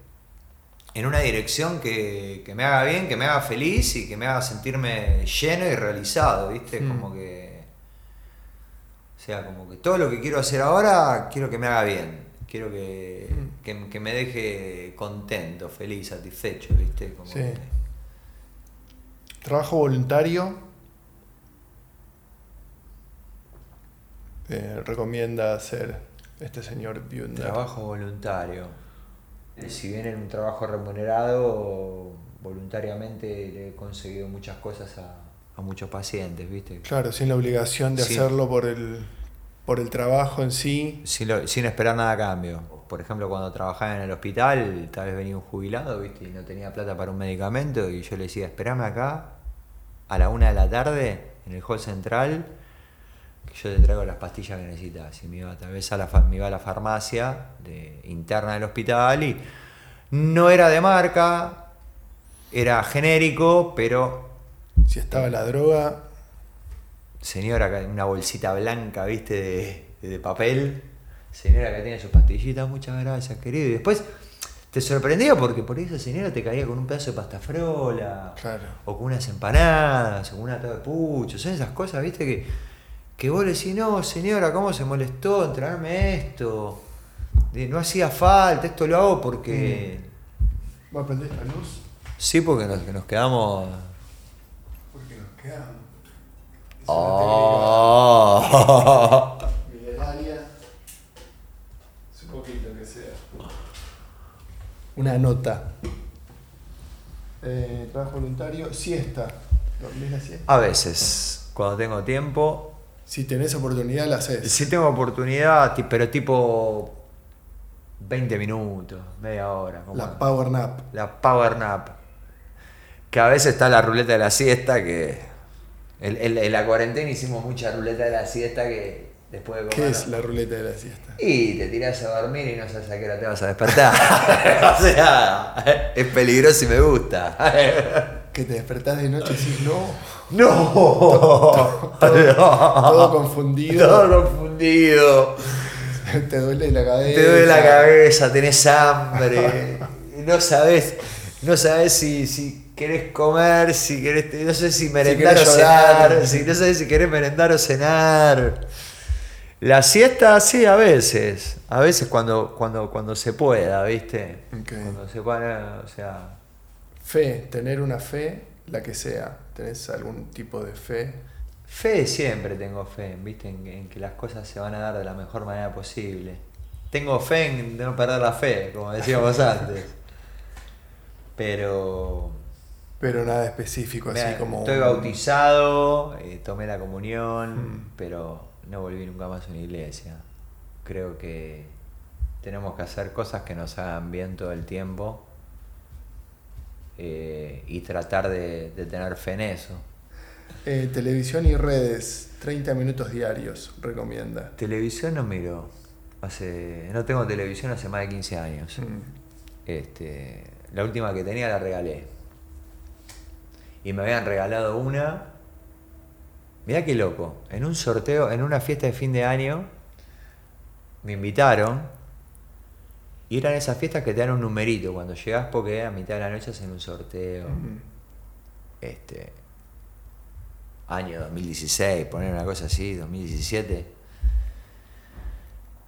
en una dirección que, que me haga bien, que me haga feliz y que me haga sentirme lleno y realizado, ¿viste? Mm. Como que... O sea, como que todo lo que quiero hacer ahora, quiero que me haga bien. Quiero que, Mm. que, que me deje contento, feliz, satisfecho, ¿viste? Como Sí. que- Trabajo voluntario. eh, recomienda hacer este señor Buender. Trabajo voluntario. Si bien en un trabajo remunerado, voluntariamente le he conseguido muchas cosas a, a muchos pacientes, ¿viste? Claro, sin la obligación de hacerlo por el, por el trabajo en sí. Sin, lo- sin esperar nada a cambio. Por ejemplo, cuando trabajaba en el hospital, tal vez venía un jubilado, ¿viste? Y no tenía plata para un medicamento y yo le decía, esperame acá a la una de la tarde en el hall central yo te traigo las pastillas que necesitas. Y me iba tal vez a la, me iba a la farmacia de, interna del hospital y no era de marca, era genérico, pero Si estaba la droga, señora, una bolsita blanca, viste, de, de papel. Señora que tiene sus pastillitas, muchas gracias, querido. Y después te sorprendía porque por ahí esa señora te caía con un pedazo de pasta frola, Claro. o con unas empanadas, o con una torta de pucho. Son esas cosas, viste, que, que vos le decís, no, señora, ¿cómo se molestó en traerme esto? De, no hacía falta, esto lo hago porque. ¿va a prender la luz? Sí, porque nos, nos quedamos. Porque nos quedamos. Oh. <laughs> Milenaria. Un poquito que sea. Una nota. Eh, trabajo voluntario, siesta. ¿Dormís la siesta? A veces, cuando tengo tiempo. Si tenés oportunidad, la haces. Si tengo oportunidad, pero tipo 20 minutos, media hora. como- La power nap. la power nap. Que a veces está la ruleta de la siesta, que el- el- en la cuarentena hicimos mucha ruleta de la siesta que después de ¿Qué comer- es la ruleta de la siesta? Y te tirás a dormir y no sabes a qué hora te vas a despertar. <laughs> o sea, es peligroso y me gusta. <laughs> Que te despertás de noche y decís, no, ¡No! todo confundido. Todo confundido. te duele la cabeza. Te duele la cabeza, tenés hambre. No sabes, no sabes si, si querés comer, si querés, no sé si merendar querés o llorar. cenar, si, no sabes si querés merendar o cenar. La siesta, sí, a veces. A veces cuando, cuando, cuando se pueda, ¿viste? Ok. Cuando se pueda, o sea. Fe, tener una fe, la que sea. ¿Tenés algún tipo de fe? Fe siempre tengo fe, ¿viste? En, en que las cosas se van a dar de la mejor manera posible. Tengo fe en no perder la fe, como decíamos <laughs> antes. Pero. Pero nada específico, así Mira, como. Estoy bautizado, eh, tomé la comunión, Mm. pero no volví nunca más a una iglesia. Creo que tenemos que hacer cosas que nos hagan bien todo el tiempo eh, y tratar de, de tener fe en eso. Eh, televisión y redes, 30 minutos diarios, recomienda. Televisión no miro. Hace, no tengo televisión hace más de 15 años. Mm. Este, la última que tenía la regalé. Y me habían regalado una. Mirá qué loco. En un sorteo, en una fiesta de fin de año, me invitaron. Y eran esas fiestas que te dan un numerito cuando llegas porque a mitad de la noche hacen un sorteo. Este. Año 2016, poner una cosa así, 2017.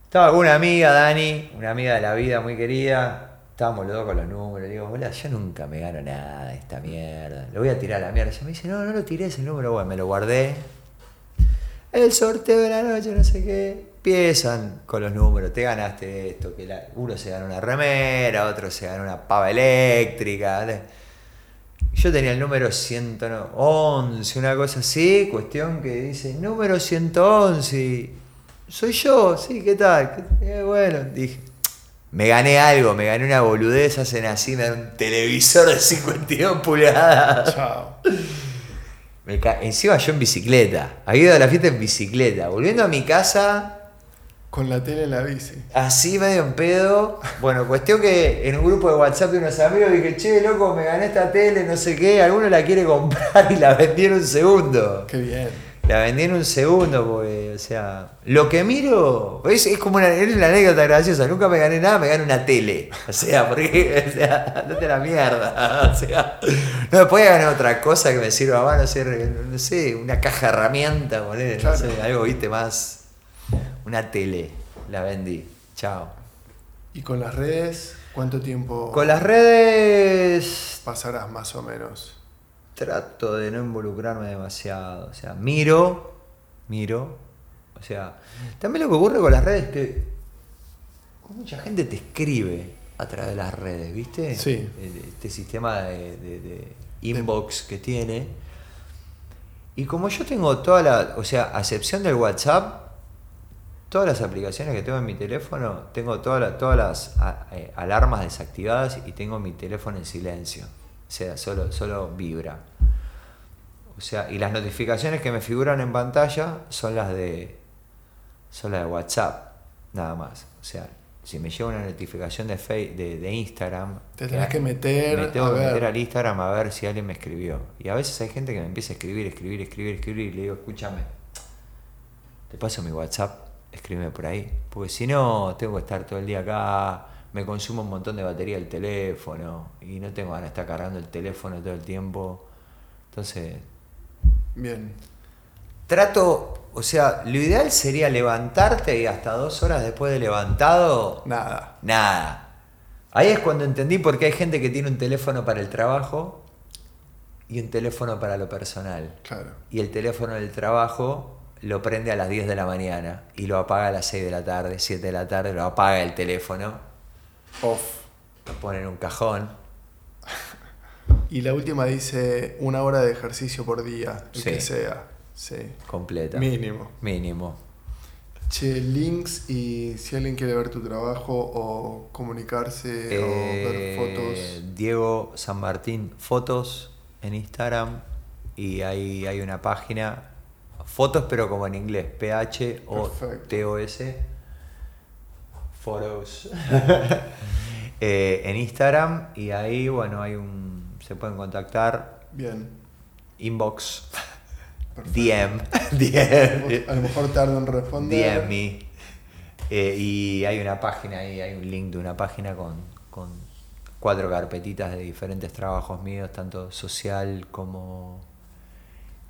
Estaba con una amiga, Dani, una amiga de la vida muy querida. Estábamos los dos con los números. Digo, hola, yo nunca me gano nada de esta mierda. Lo voy a tirar a la mierda. Ella me dice, no, no lo tirés el número. Bueno, me lo guardé. El sorteo de la noche, no sé qué. Empiezan con los números. Te ganaste esto. que la- Uno se gana una remera, otro se gana una pava eléctrica. Yo tenía el número 111, una cosa así, cuestión que dice, número 111, y, soy yo, sí, ¿qué tal? ¿Qué- eh, bueno, dije, me gané algo, me gané una boludez, hacen así, me dan un televisor de 52 pulgadas. Chao. Me ca- Encima yo en bicicleta, había ido a la fiesta en bicicleta, volviendo a mi casa, Con la tele en la bici. Así medio en pedo. Bueno, cuestión que en un grupo de WhatsApp de unos amigos dije, che, loco, me gané esta tele, no sé qué, alguno la quiere comprar <laughs> y la vendí en un segundo. Qué bien. La vendí en un segundo, porque, o sea, lo que miro, es, es como una, es una anécdota graciosa, nunca me gané nada, me gané una tele. O sea, porque, <laughs> o sea, andate a la mierda. O sea, no me podía ganar otra cosa que me sirva más, no sé, no sé una caja de herramientas, poner, no sé, algo, viste, más. Una tele, la vendí. Chao. ¿Y con las redes, cuánto tiempo Con las redes pasarás más o menos? trato de no involucrarme demasiado. O sea, miro, miro. O sea, también lo que ocurre con las redes es que mucha gente te escribe a través de las redes, ¿viste? Sí. Este sistema de, de- de inbox que tiene. Y como yo tengo toda la, o sea, a excepción del WhatsApp, todas las aplicaciones que tengo en mi teléfono, tengo toda la- todas las a- eh, alarmas desactivadas y tengo mi teléfono en silencio. O sea, solo, solo vibra. O sea, y las notificaciones que me figuran en pantalla son las de. son las de WhatsApp, nada más. O sea, si me llega una notificación de, Face, de, de Instagram. Te tenés que meter, Me tengo a que ver. meter al Instagram a ver si alguien me escribió. Y a veces hay gente que me empieza a escribir, escribir, escribir, escribir. Y le digo, escúchame, te paso mi WhatsApp, escríbeme por ahí. Porque si no, tengo que estar todo el día acá, me consumo un montón de batería el teléfono y no tengo ganas de estar cargando el teléfono todo el tiempo. Entonces, Bien. trato, o sea, lo ideal sería levantarte y hasta dos horas después de levantado, Nada. nada. Ahí es cuando entendí por qué hay gente que tiene un teléfono para el trabajo y un teléfono para lo personal. Claro. Y el teléfono del trabajo lo prende a las 10 de la mañana y lo apaga a las 6 de la tarde, 7 de la tarde, lo apaga el teléfono, Off. lo pone en un cajón. Y la última dice una hora de ejercicio por día, el Sí. que sea. Sí. Completa. Mínimo. Mínimo. Che, links y si alguien quiere ver tu trabajo o comunicarse o ver Eh, fotos. Diego San Martín Fotos en Instagram y ahí hay una página fotos pero como en inglés P-H o Perfecto. T-O-S Photos <laughs> Eh, en Instagram y ahí bueno hay un se pueden contactar Bien. inbox Perfecto. DM A DM <laughs> lo mejor tardo en responder. DM me. Eh, y hay una página ahí, hay un link de una página con, con cuatro carpetitas de diferentes trabajos míos, tanto social como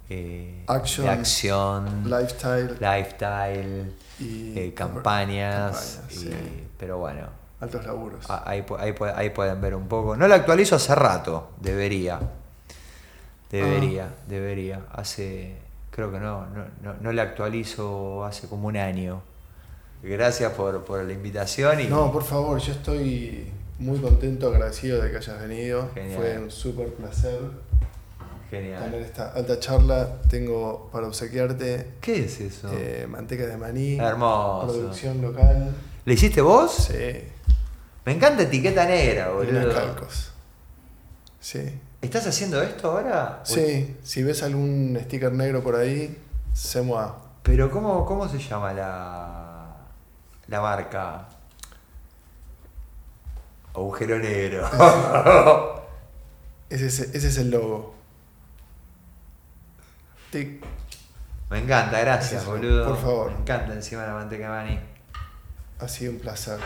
eh, Action, acción, Lifestyle lifestyle, y eh, campañas. campañas, y- sí. Pero bueno, altos laburos. a- ahí, ahí ahí pueden ver un poco. No la actualizo hace rato, debería. Debería, Ah. debería. Hace, creo que no, no, no, no la actualizo hace como un año. Gracias por, por la invitación y No, por favor, yo estoy muy contento, agradecido de que hayas venido. Genial. Fue un súper placer genial. esta alta charla. Tengo para obsequiarte ¿Qué es eso? eh, manteca de maní, Hermoso. producción local. ¿Le hiciste vos? Sí, Me encanta etiqueta negra, boludo. calcos. Sí. ¿Estás haciendo esto ahora? Sí, si ves algún sticker negro por ahí, se mueve. Pero ¿cómo, cómo se llama la, la marca? Agujero negro. <laughs> Ese es, ese es el logo. Tic. Me encanta, gracias, boludo. por favor. Me encanta encima la manteca de maní. Ha sido un placer.